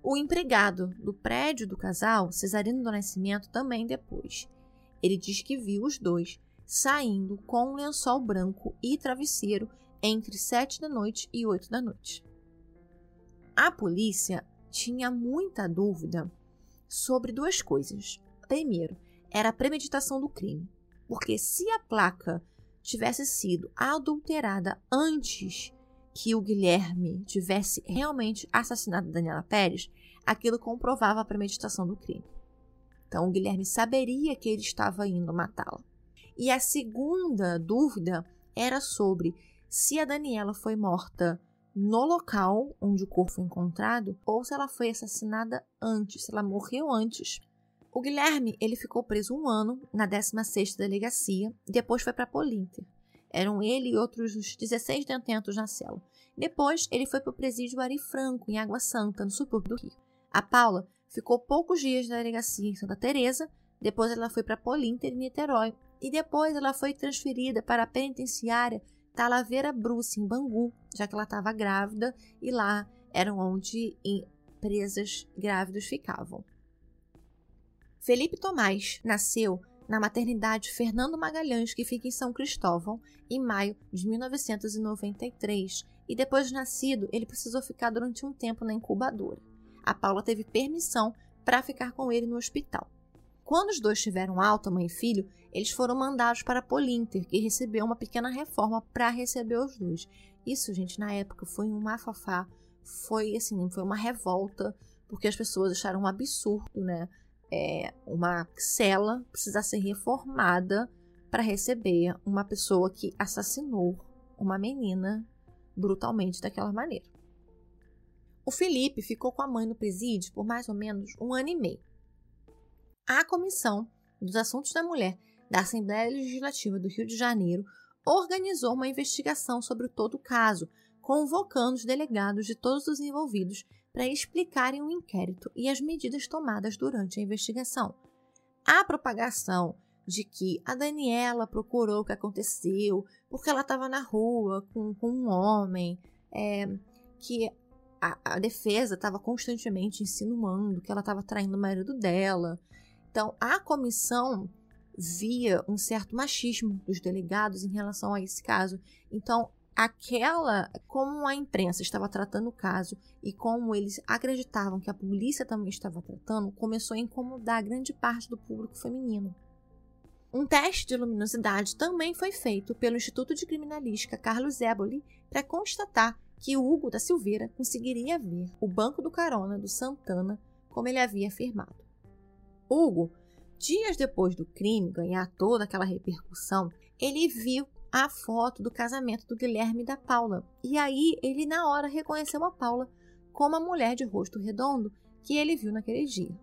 O empregado do prédio do casal, Cesarino do Nascimento, também depois. Ele diz que viu os dois saindo com um lençol branco e travesseiro entre sete da noite e oito da noite. A polícia tinha muita dúvida sobre duas coisas. Primeiro, era a premeditação do crime, porque se a placa tivesse sido adulterada antes que o Guilherme tivesse realmente assassinado Daniela Pérez, aquilo comprovava a premeditação do crime. Então, o Guilherme saberia que ele estava indo matá-la. E a segunda dúvida era sobre se a Daniela foi morta no local onde o corpo foi encontrado ou se ela foi assassinada antes, se ela morreu antes. O Guilherme ele ficou preso um ano na 16ª delegacia e depois foi para Polinter. Eram ele e outros 16 detentos na cela. Depois ele foi para o presídio Ari Franco, em Água Santa, no subúrbio do Rio. A Paula ficou poucos dias na delegacia em Santa Teresa, depois ela foi para Polinter, em Niterói, e depois ela foi transferida para a penitenciária Talavera Bruce, em Bangu, já que ela estava grávida e lá eram onde presas grávidas ficavam. Felipe Tomás nasceu na maternidade Fernando Magalhães, que fica em São Cristóvão, em maio de 1993, e depois de nascido, ele precisou ficar durante um tempo na incubadora. A Paula teve permissão para ficar com ele no hospital. Quando os dois tiveram alta, mãe e filho, eles foram mandados para Polinter, que recebeu uma pequena reforma para receber os dois. Isso, gente, na época foi um mafafá, foi assim, foi uma revolta, porque as pessoas acharam um absurdo, né? É, uma cela precisar ser reformada para receber uma pessoa que assassinou uma menina brutalmente daquela maneira. O Felipe ficou com a mãe no presídio por mais ou menos um ano e meio a Comissão dos Assuntos da Mulher da Assembleia Legislativa do Rio de Janeiro organizou uma investigação sobre todo o caso, convocando os delegados de todos os envolvidos para explicarem o inquérito e as medidas tomadas durante a investigação. A propagação de que a Daniela procurou o que aconteceu porque ela estava na rua com, com um homem, é, que a, a defesa estava constantemente insinuando que ela estava traindo o marido dela, então, a comissão via um certo machismo dos delegados em relação a esse caso. Então, aquela, como a imprensa estava tratando o caso e como eles acreditavam que a polícia também estava tratando, começou a incomodar grande parte do público feminino. Um teste de luminosidade também foi feito pelo Instituto de Criminalística Carlos Éboli para constatar que Hugo da Silveira conseguiria ver o banco do carona do Santana como ele havia afirmado. Hugo, dias depois do crime ganhar toda aquela repercussão, ele viu a foto do casamento do Guilherme e da Paula. E aí ele, na hora, reconheceu a Paula como a mulher de rosto redondo que ele viu naquele dia.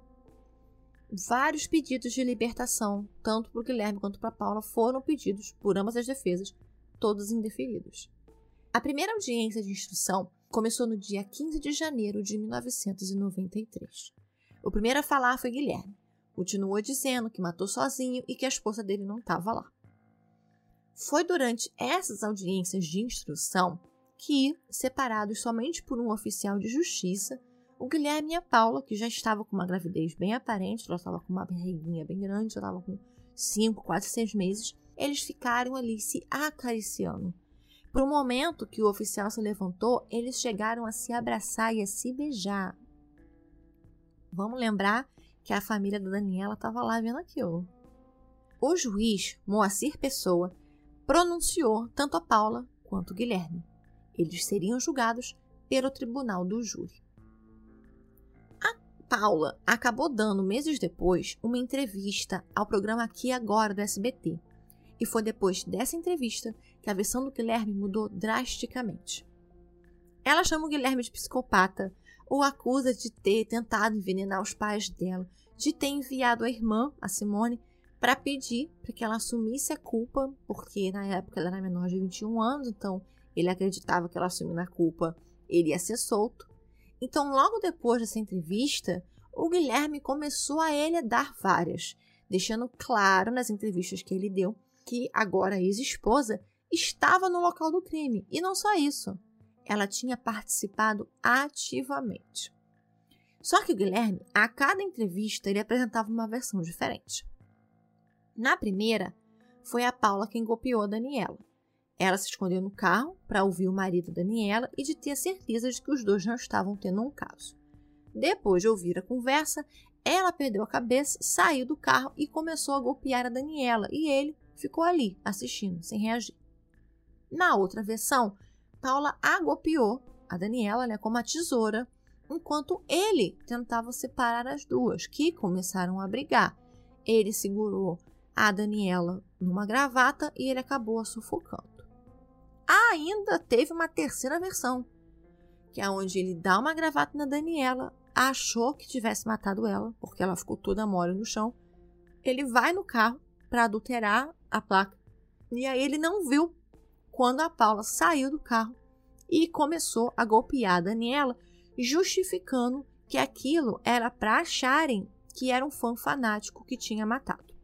Vários pedidos de libertação, tanto para o Guilherme quanto para Paula, foram pedidos por ambas as defesas, todos indeferidos. A primeira audiência de instrução começou no dia 15 de janeiro de 1993. O primeiro a falar foi Guilherme. Continuou dizendo que matou sozinho e que a esposa dele não estava lá. Foi durante essas audiências de instrução que, separados somente por um oficial de justiça, o Guilherme e a Paula, que já estava com uma gravidez bem aparente, ela estava com uma barriguinha bem grande, já estava com 5, quase 6 meses, eles ficaram ali se acariciando. Por um momento que o oficial se levantou, eles chegaram a se abraçar e a se beijar. Vamos lembrar que a família da Daniela estava lá vendo aquilo. O juiz, Moacir Pessoa, pronunciou tanto a Paula quanto o Guilherme. Eles seriam julgados pelo tribunal do júri. A Paula acabou dando meses depois uma entrevista ao programa Aqui Agora do SBT. E foi depois dessa entrevista que a versão do Guilherme mudou drasticamente. Ela chama o Guilherme de psicopata, o acusa de ter tentado envenenar os pais dela, de ter enviado a irmã, a Simone, para pedir para que ela assumisse a culpa, porque na época ela era menor de 21 anos, então ele acreditava que ela assumindo a culpa, ele ia ser solto. Então, logo depois dessa entrevista, o Guilherme começou a ele a dar várias, deixando claro nas entrevistas que ele deu que agora a ex-esposa estava no local do crime. E não só isso, ela tinha participado ativamente. Só que o Guilherme, a cada entrevista, ele apresentava uma versão diferente. Na primeira, foi a Paula quem golpeou a Daniela. Ela se escondeu no carro para ouvir o marido Daniela e de ter certeza de que os dois não estavam tendo um caso. Depois de ouvir a conversa, ela perdeu a cabeça, saiu do carro e começou a golpear a Daniela, e ele ficou ali, assistindo, sem reagir. Na outra versão, Paula agopiou a Daniela né, com uma tesoura, enquanto ele tentava separar as duas, que começaram a brigar. Ele segurou a Daniela numa gravata e ele acabou a sufocando. Ainda teve uma terceira versão, que é onde ele dá uma gravata na Daniela, achou que tivesse matado ela, porque ela ficou toda mole no chão. Ele vai no carro para adulterar a placa. E aí ele não viu quando a Paula saiu do carro e começou a golpear a Daniela, justificando que aquilo era para acharem que era um fã fanático que tinha matado.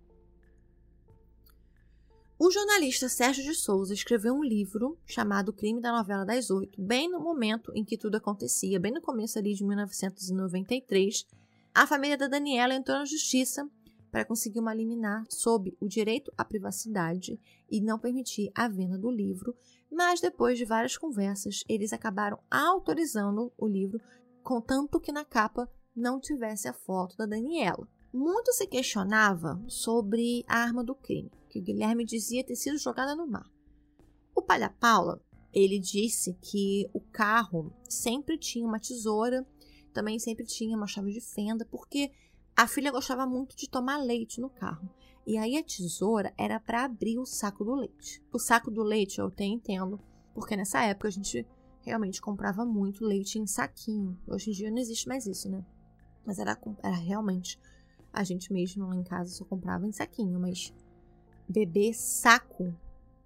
O jornalista Sérgio de Souza escreveu um livro chamado Crime da Novela das Oito, bem no momento em que tudo acontecia, bem no começo ali de 1993. A família da Daniela entrou na justiça para conseguir uma liminar sob o direito à privacidade e não permitir a venda do livro, mas depois de várias conversas, eles acabaram autorizando o livro, contanto que na capa não tivesse a foto da Daniela. Muito se questionava sobre a arma do crime que o Guilherme dizia ter sido jogada no mar. O pai da Paula, ele disse que o carro sempre tinha uma tesoura, também sempre tinha uma chave de fenda, porque a filha gostava muito de tomar leite no carro. E aí a tesoura era para abrir o saco do leite. O saco do leite eu até entendo, porque nessa época a gente realmente comprava muito leite em saquinho. Hoje em dia não existe mais isso, né? Mas era, era realmente. A gente mesmo lá em casa só comprava em saquinho, mas bebê saco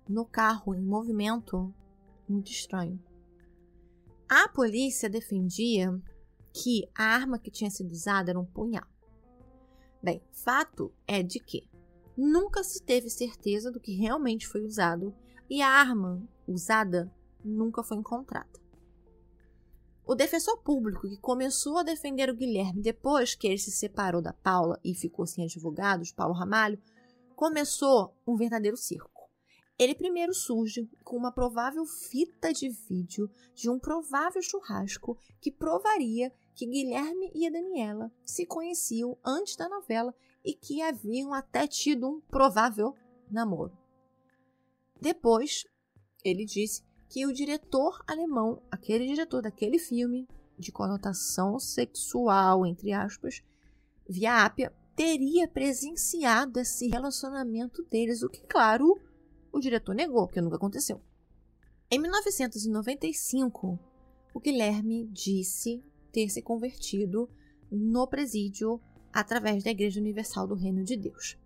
no carro em movimento muito estranho. A polícia defendia que a arma que tinha sido usada era um punhal. Bem, fato é de que nunca se teve certeza do que realmente foi usado e a arma usada nunca foi encontrada. O defensor público que começou a defender o Guilherme depois que ele se separou da Paula e ficou sem advogados, Paulo Ramalho, começou um verdadeiro circo. Ele primeiro surge com uma provável fita de vídeo de um provável churrasco que provaria que Guilherme e a Daniela se conheciam antes da novela e que haviam até tido um provável namoro. Depois, ele disse que o diretor alemão, aquele diretor daquele filme de conotação sexual, entre aspas, via Ápia, teria presenciado esse relacionamento deles, o que, claro, o diretor negou, que nunca aconteceu. Em 1995, o Guilherme disse ter se convertido no presídio através da Igreja Universal do Reino de Deus.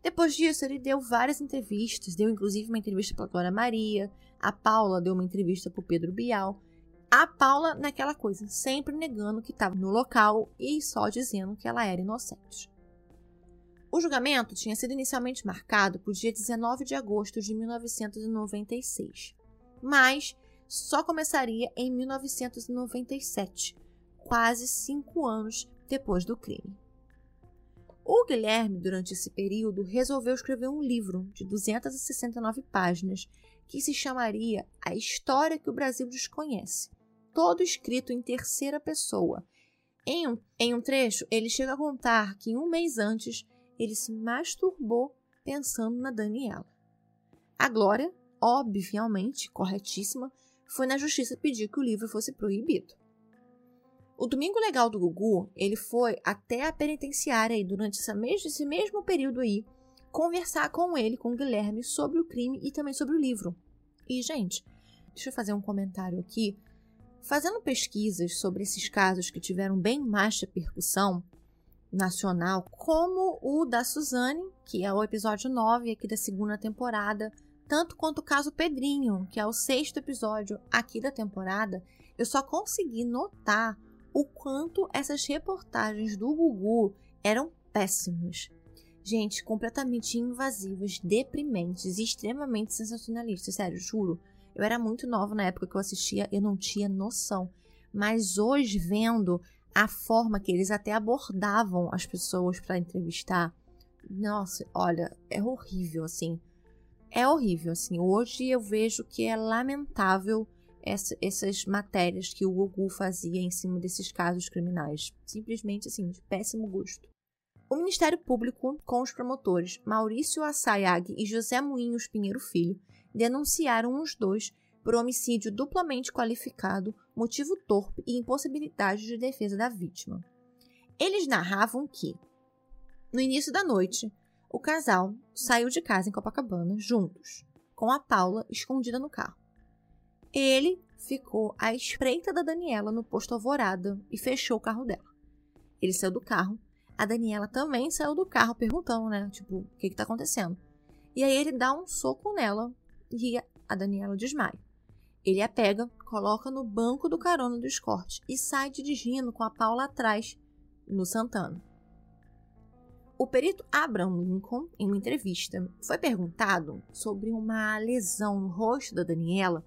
Depois disso, ele deu várias entrevistas, deu inclusive uma entrevista para Glória Maria, a Paula deu uma entrevista para Pedro Bial. A Paula, naquela coisa, sempre negando que estava no local e só dizendo que ela era inocente. O julgamento tinha sido inicialmente marcado para o dia 19 de agosto de 1996, mas só começaria em 1997, quase cinco anos depois do crime. O Guilherme, durante esse período, resolveu escrever um livro de 269 páginas que se chamaria A História que o Brasil Desconhece, todo escrito em terceira pessoa. Em um, em um trecho, ele chega a contar que um mês antes ele se masturbou pensando na Daniela. A Glória, obviamente, corretíssima, foi na justiça pedir que o livro fosse proibido. O Domingo Legal do Gugu, ele foi até a penitenciária aí, durante esse mesmo, esse mesmo período aí, conversar com ele, com o Guilherme, sobre o crime e também sobre o livro. E, gente, deixa eu fazer um comentário aqui. Fazendo pesquisas sobre esses casos que tiveram bem mais repercussão, nacional, como o da Suzane, que é o episódio 9 aqui da segunda temporada, tanto quanto o caso Pedrinho, que é o sexto episódio aqui da temporada, eu só consegui notar o quanto essas reportagens do Gugu eram péssimas. Gente, completamente invasivas, deprimentes e extremamente sensacionalistas. Sério, juro. Eu era muito nova na época que eu assistia, eu não tinha noção. Mas hoje, vendo a forma que eles até abordavam as pessoas para entrevistar. Nossa, olha, é horrível assim. É horrível assim. Hoje eu vejo que é lamentável essa, essas matérias que o Gugu fazia em cima desses casos criminais. Simplesmente assim, de péssimo gosto. O Ministério Público, com os promotores Maurício Assayag e José Moinhos Pinheiro Filho, denunciaram os dois por homicídio duplamente qualificado, motivo torpe e impossibilidade de defesa da vítima. Eles narravam que, no início da noite, o casal saiu de casa em Copacabana juntos, com a Paula escondida no carro. Ele ficou à espreita da Daniela no posto Alvorada e fechou o carro dela. Ele saiu do carro. A Daniela também saiu do carro perguntando, né? Tipo, o que que tá acontecendo? E aí ele dá um soco nela e a Daniela desmaia. Ele a pega, coloca no banco do carona do Escort e sai dirigindo com a Paula atrás no Santana. O perito Abraham Lincoln, em uma entrevista, foi perguntado sobre uma lesão no rosto da Daniela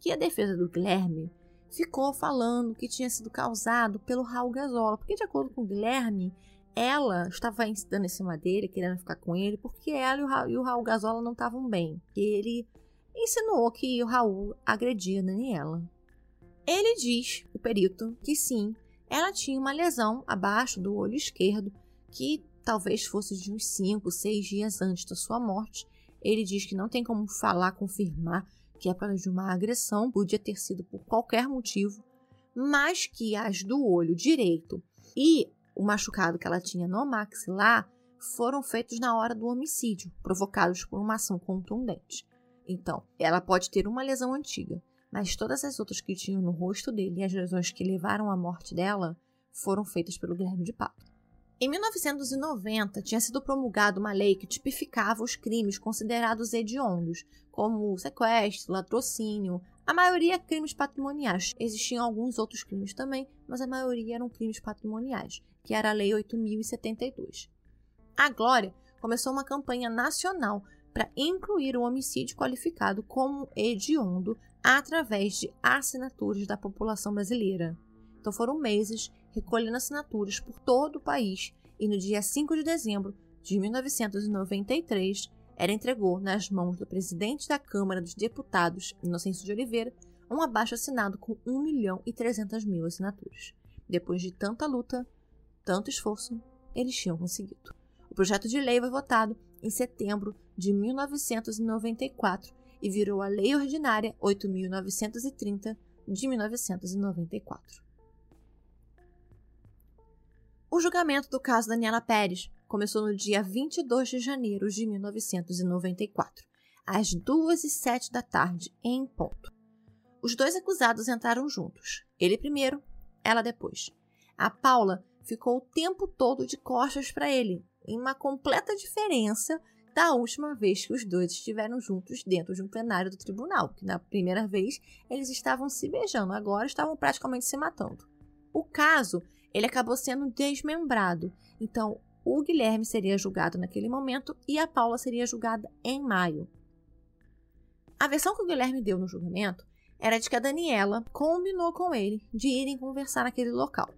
que a defesa do Guilherme ficou falando que tinha sido causado pelo Raul Gazola, porque de acordo com o Guilherme, ela estava dando em cima dele, querendo ficar com ele, porque ela e o Raul, e o Raul Gazola não estavam bem. Ele insinuou que o Raul agredia a Daniela. Ele diz, o perito, que sim, ela tinha uma lesão abaixo do olho esquerdo, que talvez fosse de uns 5, 6 dias antes da sua morte. Ele diz que não tem como falar, confirmar que é para de uma agressão, podia ter sido por qualquer motivo, mas que as do olho direito e o machucado que ela tinha no maxilar foram feitos na hora do homicídio, provocados por uma ação contundente. Então, ela pode ter uma lesão antiga, mas todas as outras que tinham no rosto dele e as lesões que levaram à morte dela foram feitas pelo Guilherme de Pato. Em 1990, tinha sido promulgada uma lei que tipificava os crimes considerados hediondos, como sequestro, latrocínio, a maioria crimes patrimoniais. Existiam alguns outros crimes também, mas a maioria eram crimes patrimoniais, que era a Lei 8072. A Glória começou uma campanha nacional para incluir o homicídio qualificado como hediondo através de assinaturas da população brasileira. Então foram meses recolhendo assinaturas por todo o país e no dia 5 de dezembro de 1993 ela entregou nas mãos do presidente da Câmara dos Deputados, Inocêncio de Oliveira, um abaixo assinado com 1 milhão e 300 mil assinaturas. Depois de tanta luta, tanto esforço, eles tinham conseguido. O projeto de lei foi votado em setembro de 1994 e virou a Lei Ordinária 8.930 de 1994. O julgamento do caso Daniela Pérez começou no dia 22 de janeiro de 1994, às 2 e 7 da tarde, em ponto. Os dois acusados entraram juntos, ele primeiro, ela depois. A Paula ficou o tempo todo de costas para ele, em uma completa diferença da última vez que os dois estiveram juntos dentro de um plenário do tribunal, que na primeira vez eles estavam se beijando, agora estavam praticamente se matando. O caso, ele acabou sendo desmembrado. Então, o Guilherme seria julgado naquele momento e a Paula seria julgada em maio. A versão que o Guilherme deu no julgamento era de que a Daniela combinou com ele de irem conversar naquele local.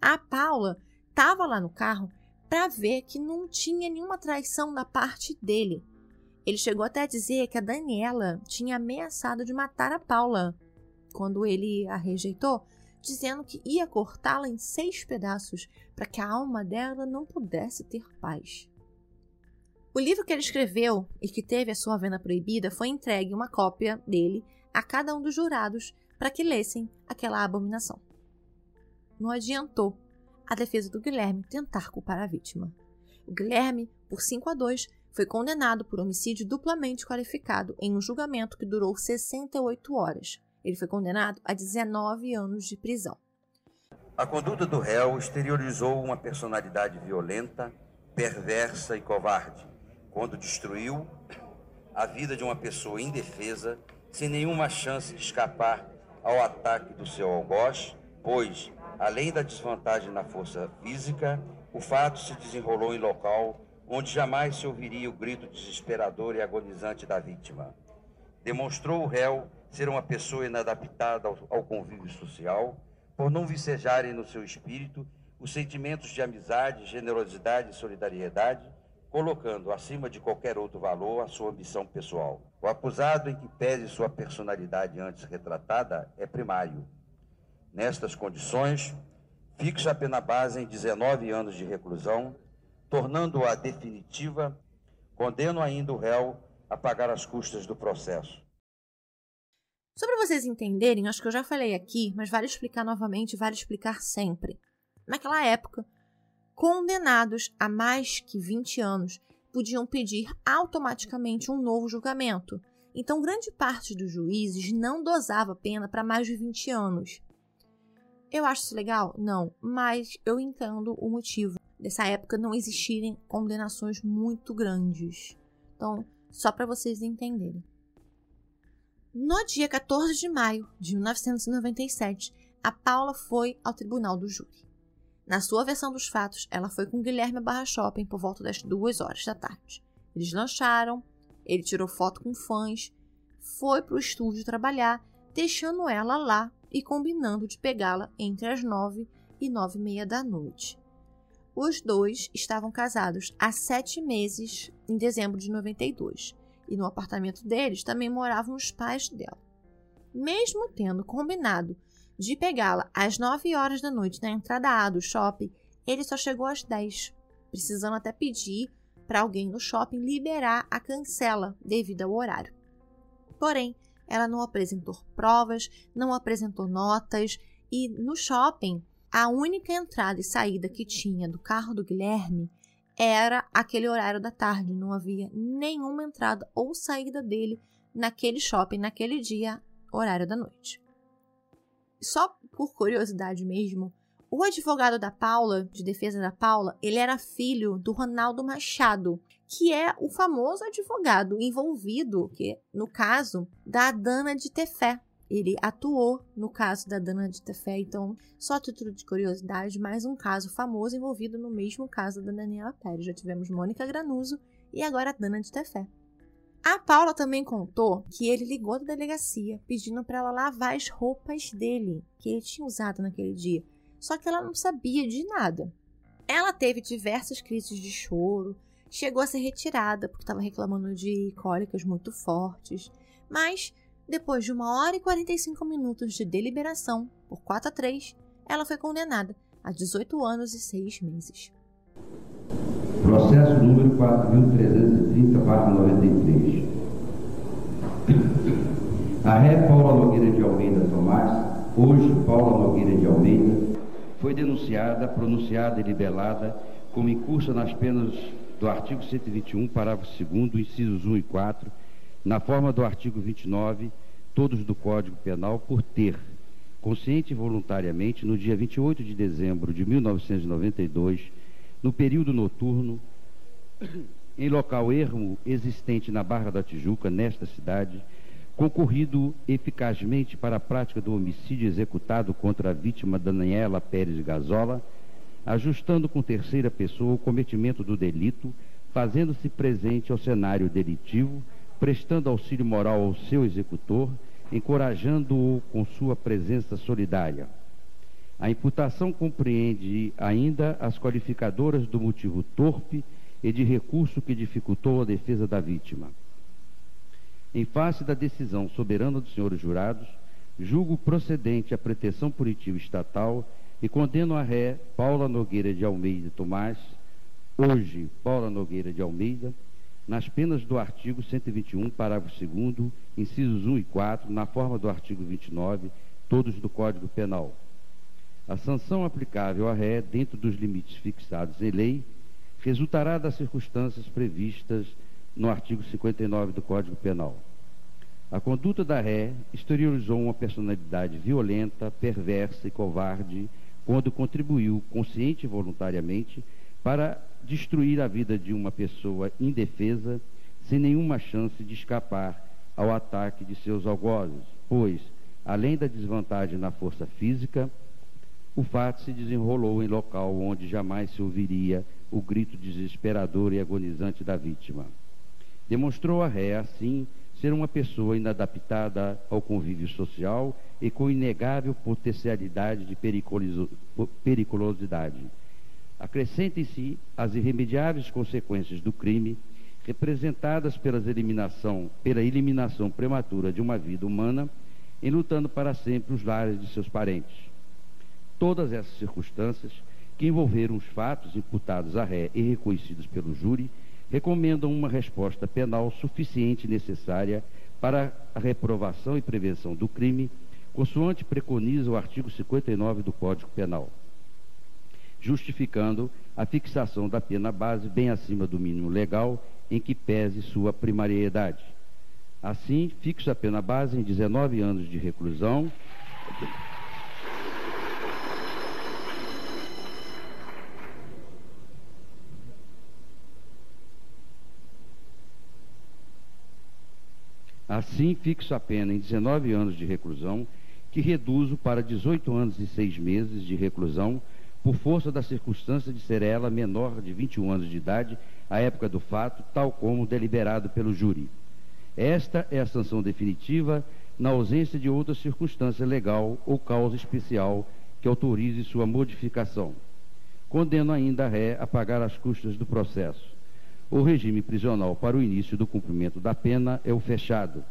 A Paula estava lá no carro para ver que não tinha nenhuma traição da parte dele. Ele chegou até a dizer que a Daniela tinha ameaçado de matar a Paula quando ele a rejeitou, dizendo que ia cortá-la em seis pedaços para que a alma dela não pudesse ter paz. O livro que ele escreveu e que teve a sua venda proibida foi entregue uma cópia dele a cada um dos jurados para que lessem aquela abominação. Não adiantou a defesa do Guilherme tentar culpar a vítima. O Guilherme, por 5 a 2, foi condenado por homicídio duplamente qualificado em um julgamento que durou 68 horas. Ele foi condenado a 19 anos de prisão. A conduta do réu exteriorizou uma personalidade violenta, perversa e covarde, quando destruiu a vida de uma pessoa indefesa, sem nenhuma chance de escapar ao ataque do seu algoz, pois Além da desvantagem na força física, o fato se desenrolou em local onde jamais se ouviria o grito desesperador e agonizante da vítima. Demonstrou o réu ser uma pessoa inadaptada ao, ao convívio social, por não vicejarem no seu espírito os sentimentos de amizade, generosidade e solidariedade, colocando acima de qualquer outro valor a sua ambição pessoal. O acusado em que pese sua personalidade antes retratada é primário Nestas condições, fixa a pena base em 19 anos de reclusão, tornando-a definitiva, condeno ainda o réu a pagar as custas do processo. Só para vocês entenderem, acho que eu já falei aqui, mas vale explicar novamente, vale explicar sempre. Naquela época, condenados a mais que 20 anos podiam pedir automaticamente um novo julgamento. Então, grande parte dos juízes não dosava pena para mais de 20 anos. Eu acho isso legal? Não, mas eu entendo o motivo dessa época não existirem condenações muito grandes. Então, só para vocês entenderem. No dia 14 de maio de 1997, a Paula foi ao tribunal do júri. Na sua versão dos fatos, ela foi com Guilherme Barra Shopping por volta das duas horas da tarde. Eles lancharam, ele tirou foto com fãs, foi para o estúdio trabalhar, deixando ela lá e combinando de pegá-la entre as nove e nove e meia da noite. Os dois estavam casados há sete meses, em dezembro de 92, e no apartamento deles também moravam os pais dela. Mesmo tendo combinado de pegá-la às 9 horas da noite na entrada A do shopping, ele só chegou às 10, precisando até pedir para alguém no shopping liberar a cancela devido ao horário. Porém, ela não apresentou provas, não apresentou notas e no shopping a única entrada e saída que tinha do carro do Guilherme era aquele horário da tarde, não havia nenhuma entrada ou saída dele naquele shopping naquele dia, horário da noite. Só por curiosidade mesmo, o advogado da Paula, de defesa da Paula, ele era filho do Ronaldo Machado, que é o famoso advogado envolvido, que no caso da Dana de Tefé, ele atuou no caso da Dana de Tefé, então, só título de curiosidade, mais um caso famoso envolvido no mesmo caso da Daniela Pérez. Já tivemos Mônica Granuso e agora a Dana de Tefé. A Paula também contou que ele ligou da delegacia pedindo para ela lavar as roupas dele, que ele tinha usado naquele dia, só que ela não sabia de nada. Ela teve diversas crises de choro, chegou a ser retirada porque estava reclamando de cólicas muito fortes, mas depois de uma hora e 45 minutos de deliberação, por 4 a 3, ela foi condenada a 18 anos e 6 meses. Processo número 4.330-93. A ré Paula Nogueira de Almeida Tomás, hoje Paula Nogueira de Almeida, foi denunciada, pronunciada e libelada como incursa nas penas do artigo 121, parágrafo 2 incisos 1 e 4, na forma do artigo 29, todos do Código Penal, por ter, consciente e voluntariamente, no dia 28 de dezembro de 1992, no período noturno, em local ermo existente na Barra da Tijuca, nesta cidade, concorrido eficazmente para a prática do homicídio executado contra a vítima Daniela Pérez Gazola, ajustando com terceira pessoa o cometimento do delito, fazendo-se presente ao cenário delitivo, prestando auxílio moral ao seu executor, encorajando-o com sua presença solidária. A imputação compreende ainda as qualificadoras do motivo torpe e de recurso que dificultou a defesa da vítima. Em face da decisão soberana dos senhores jurados, julgo procedente a pretensão punitiva estatal e condeno a ré Paula Nogueira de Almeida Tomás, hoje Paula Nogueira de Almeida, nas penas do artigo 121, parágrafo 2 incisos 1 e 4, na forma do artigo 29, todos do Código Penal. A sanção aplicável à ré, dentro dos limites fixados em lei, resultará das circunstâncias previstas no artigo 59 do Código Penal. A conduta da ré exteriorizou uma personalidade violenta, perversa e covarde quando contribuiu, consciente e voluntariamente, para destruir a vida de uma pessoa indefesa, sem nenhuma chance de escapar ao ataque de seus algozes, pois, além da desvantagem na força física, o fato se desenrolou em local onde jamais se ouviria o grito desesperador e agonizante da vítima. Demonstrou a ré, assim, ser uma pessoa inadaptada ao convívio social e com inegável potencialidade de periculosidade acrescentem-se as irremediáveis consequências do crime, representadas pelas eliminação, pela eliminação prematura de uma vida humana, enlutando para sempre os lares de seus parentes. Todas essas circunstâncias, que envolveram os fatos imputados à ré e reconhecidos pelo júri, recomendam uma resposta penal suficiente e necessária para a reprovação e prevenção do crime, consoante preconiza o artigo 59 do Código Penal, justificando a fixação da pena base bem acima do mínimo legal em que pese sua primariedade. Assim, fixa a pena base em 19 anos de reclusão. Assim, fixo a pena em 19 anos de reclusão, que reduzo para 18 anos e 6 meses de reclusão, por força da circunstância de ser ela menor de 21 anos de idade à época do fato, tal como deliberado pelo júri. Esta é a sanção definitiva na ausência de outra circunstância legal ou causa especial que autorize sua modificação. Condeno ainda a ré a pagar as custas do processo o regime prisional para o início do cumprimento da pena é o fechado.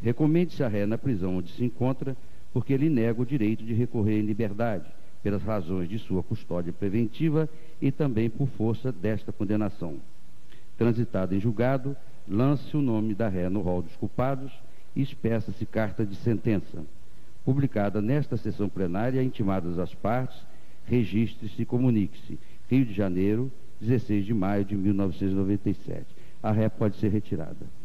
Recomende-se a ré na prisão onde se encontra, porque lhe nega o direito de recorrer em liberdade, pelas razões de sua custódia preventiva e também por força desta condenação. Transitado em julgado, lance o nome da ré no rol dos culpados e espeça-se carta de sentença. Publicada nesta sessão plenária, intimadas as partes, registre-se e comunique-se. Rio de Janeiro, 16 de maio de 1997. A ré pode ser retirada.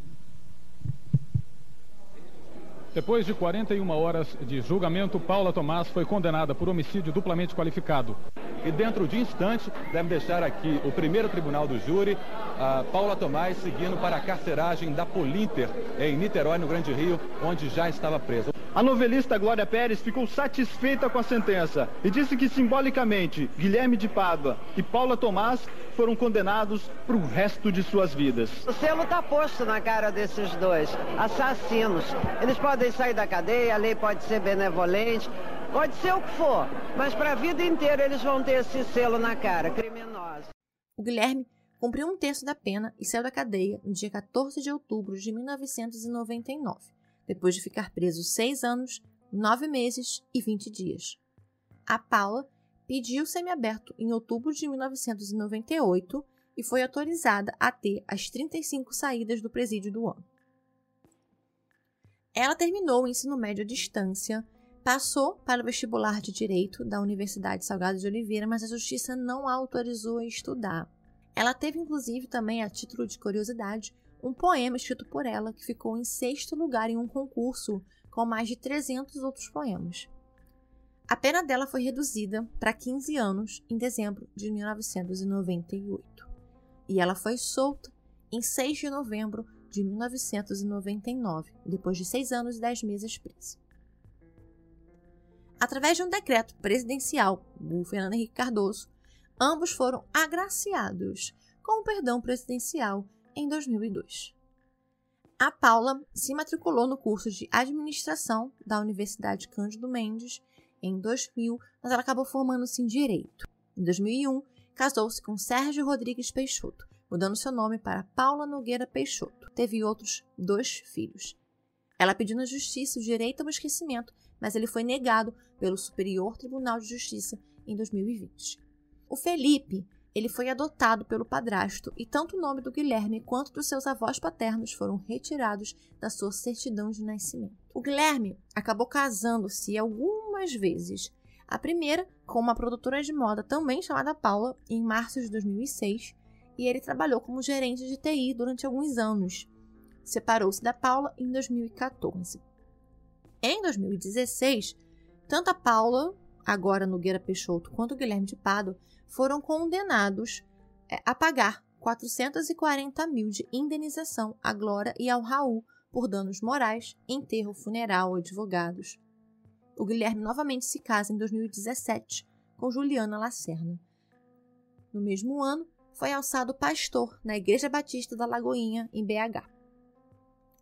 Depois de 41 horas de julgamento, Paula Tomás foi condenada por homicídio duplamente qualificado. E dentro de instantes, deve deixar aqui o primeiro tribunal do júri, a Paula Tomás seguindo para a carceragem da Polinter, em Niterói, no Grande Rio, onde já estava presa. A novelista Glória Pérez ficou satisfeita com a sentença e disse que simbolicamente Guilherme de Pádua e Paula Tomás foram condenados para o resto de suas vidas. O selo está posto na cara desses dois assassinos. Eles podem sair da cadeia, a lei pode ser benevolente, pode ser o que for, mas para a vida inteira eles vão ter esse selo na cara, criminosos. O Guilherme cumpriu um terço da pena e saiu da cadeia no dia 14 de outubro de 1999 depois de ficar preso seis anos, nove meses e 20 dias. A Paula pediu semiaberto em outubro de 1998 e foi autorizada a ter as 35 saídas do presídio do ano. Ela terminou o ensino médio à distância, passou para o vestibular de Direito da Universidade Salgado de Oliveira, mas a justiça não a autorizou a estudar. Ela teve, inclusive, também, a título de curiosidade, um poema escrito por ela que ficou em sexto lugar em um concurso com mais de 300 outros poemas. A pena dela foi reduzida para 15 anos em dezembro de 1998 e ela foi solta em 6 de novembro de 1999, depois de seis anos e dez meses presa. Através de um decreto presidencial do Fernando Henrique Cardoso, ambos foram agraciados com o perdão presidencial em 2002. A Paula se matriculou no curso de administração da Universidade Cândido Mendes em 2000, mas ela acabou formando-se em direito. Em 2001, casou-se com Sérgio Rodrigues Peixoto, mudando seu nome para Paula Nogueira Peixoto. Teve outros dois filhos. Ela pediu na justiça o direito ao esquecimento, mas ele foi negado pelo Superior Tribunal de Justiça em 2020. O Felipe ele foi adotado pelo padrasto e tanto o nome do Guilherme quanto dos seus avós paternos foram retirados da sua certidão de nascimento. O Guilherme acabou casando-se algumas vezes. A primeira com uma produtora de moda também chamada Paula, em março de 2006, e ele trabalhou como gerente de TI durante alguns anos. Separou-se da Paula em 2014. Em 2016, tanto a Paula, agora Nogueira Peixoto, quanto o Guilherme de Pado foram condenados é, a pagar 440 mil de indenização à Glória e ao Raul por danos morais, enterro, funeral, advogados. O Guilherme novamente se casa em 2017 com Juliana Lacerna. No mesmo ano, foi alçado pastor na Igreja Batista da Lagoinha, em BH.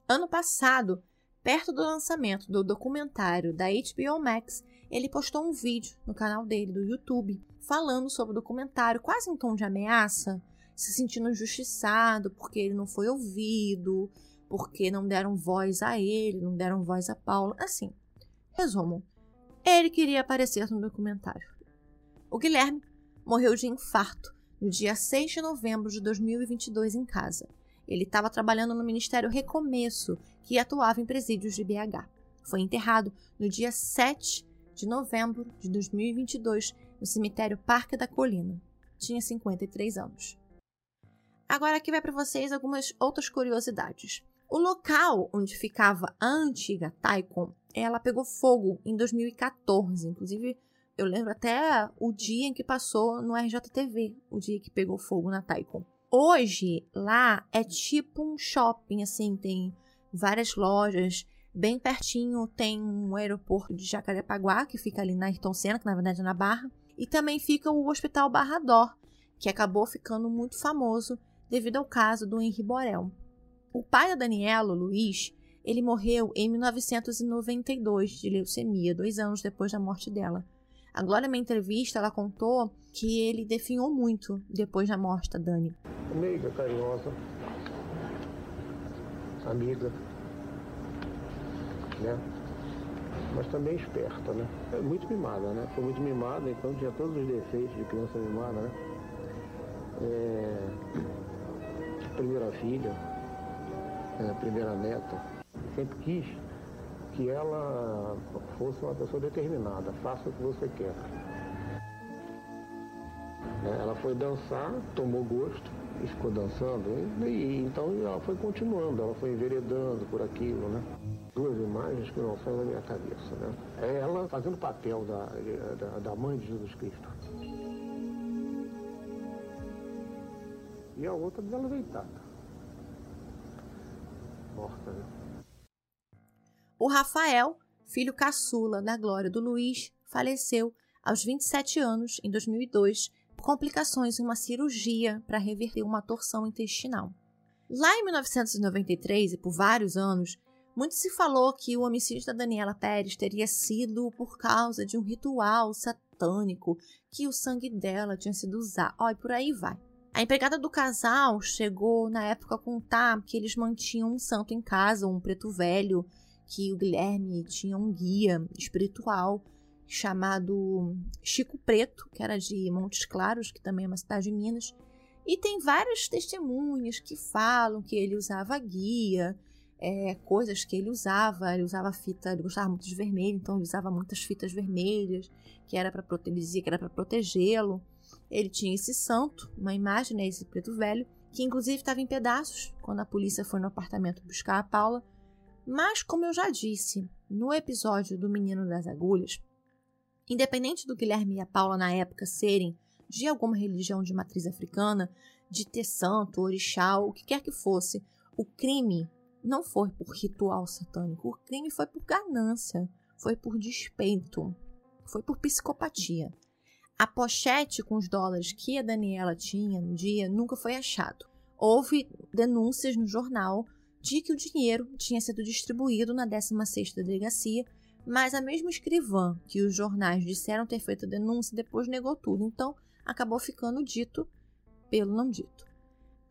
Ano passado, perto do lançamento do documentário da HBO Max, ele postou um vídeo no canal dele do YouTube falando sobre o documentário, quase em tom de ameaça, se sentindo injustiçado porque ele não foi ouvido, porque não deram voz a ele, não deram voz a Paula. Assim, resumo: ele queria aparecer no documentário. O Guilherme morreu de infarto no dia 6 de novembro de 2022 em casa. Ele estava trabalhando no Ministério Recomeço, que atuava em presídios de BH. Foi enterrado no dia 7 de novembro de 2022 no cemitério Parque da Colina. Tinha 53 anos. Agora aqui vai para vocês algumas outras curiosidades. O local onde ficava a antiga Taikon, ela pegou fogo em 2014. Inclusive, eu lembro até o dia em que passou no RJTV, o dia que pegou fogo na Taikon. Hoje, lá é tipo um shopping, assim, tem várias lojas. Bem pertinho tem um aeroporto de Jacarepaguá, que fica ali na Ayrton Senna, que na verdade é na Barra. E também fica o Hospital Barra Dor, que acabou ficando muito famoso devido ao caso do Henri Borel. O pai da Daniela, Luiz, ele morreu em 1992 de leucemia, dois anos depois da morte dela. A Glória, na entrevista, ela contou que ele definhou muito depois da morte da Dani. Meiga, carinhosa, amiga, né? Mas também esperta, né? É muito mimada, né? Foi muito mimada, então tinha todos os defeitos de criança mimada, né? É... Primeira filha, é, primeira neta, sempre quis que ela fosse uma pessoa determinada, faça o que você quer. Né, ela foi dançar, tomou gosto e ficou dançando, e, e, então ela foi continuando, ela foi enveredando por aquilo, né? Duas imagens que não saem da minha cabeça, né? É ela fazendo o papel da, da, da mãe de Jesus Cristo. E a outra dela deitada. Morta, né? O Rafael, filho caçula da Glória do Luiz, faleceu aos 27 anos em 2002 por complicações em uma cirurgia para reverter uma torção intestinal. Lá em 1993 e por vários anos, muito se falou que o homicídio da Daniela Pérez teria sido por causa de um ritual satânico, que o sangue dela tinha sido usado. Ó, e por aí vai. A empregada do casal chegou na época a contar que eles mantinham um santo em casa, um preto velho, que o Guilherme tinha um guia espiritual chamado Chico Preto, que era de Montes Claros, que também é uma cidade de Minas. E tem várias testemunhas que falam que ele usava guia, é, coisas que ele usava. Ele usava fita, ele gostava muito de vermelho, então ele usava muitas fitas vermelhas, que era para proteger, que era para protegê-lo. Ele tinha esse santo, uma imagem, né, esse preto velho, que inclusive estava em pedaços quando a polícia foi no apartamento buscar a Paula. Mas, como eu já disse no episódio do Menino das Agulhas, independente do Guilherme e a Paula na época serem de alguma religião de matriz africana, de ter santo, orixá, o que quer que fosse, o crime não foi por ritual satânico, o crime foi por ganância, foi por despeito, foi por psicopatia. A pochete com os dólares que a Daniela tinha no dia nunca foi achado. Houve denúncias no jornal de que o dinheiro tinha sido distribuído na 16ª delegacia, mas a mesma escrivã que os jornais disseram ter feito a denúncia depois negou tudo, então acabou ficando dito pelo não dito.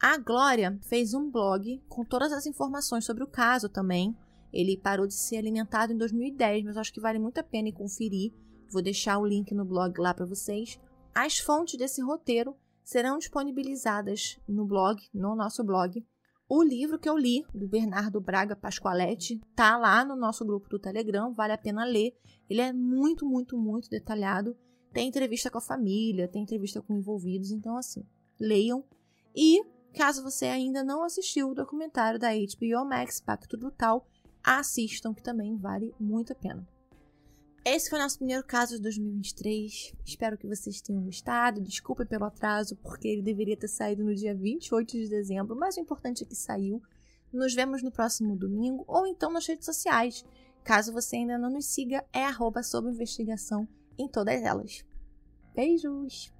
A Glória fez um blog com todas as informações sobre o caso também. Ele parou de ser alimentado em 2010, mas acho que vale muito a pena conferir. Vou deixar o link no blog lá para vocês. As fontes desse roteiro serão disponibilizadas no blog, no nosso blog, o livro que eu li, do Bernardo Braga Pascoaletti, tá lá no nosso grupo do Telegram, vale a pena ler. Ele é muito, muito, muito detalhado. Tem entrevista com a família, tem entrevista com envolvidos, então assim, leiam. E caso você ainda não assistiu o documentário da HBO Max Pacto Brutal, assistam que também vale muito a pena. Esse foi o nosso primeiro caso de 2023. Espero que vocês tenham gostado. Desculpe pelo atraso, porque ele deveria ter saído no dia 28 de dezembro, mas o importante é que saiu. Nos vemos no próximo domingo ou então nas redes sociais. Caso você ainda não nos siga, é arroba sob investigação em todas elas. Beijos!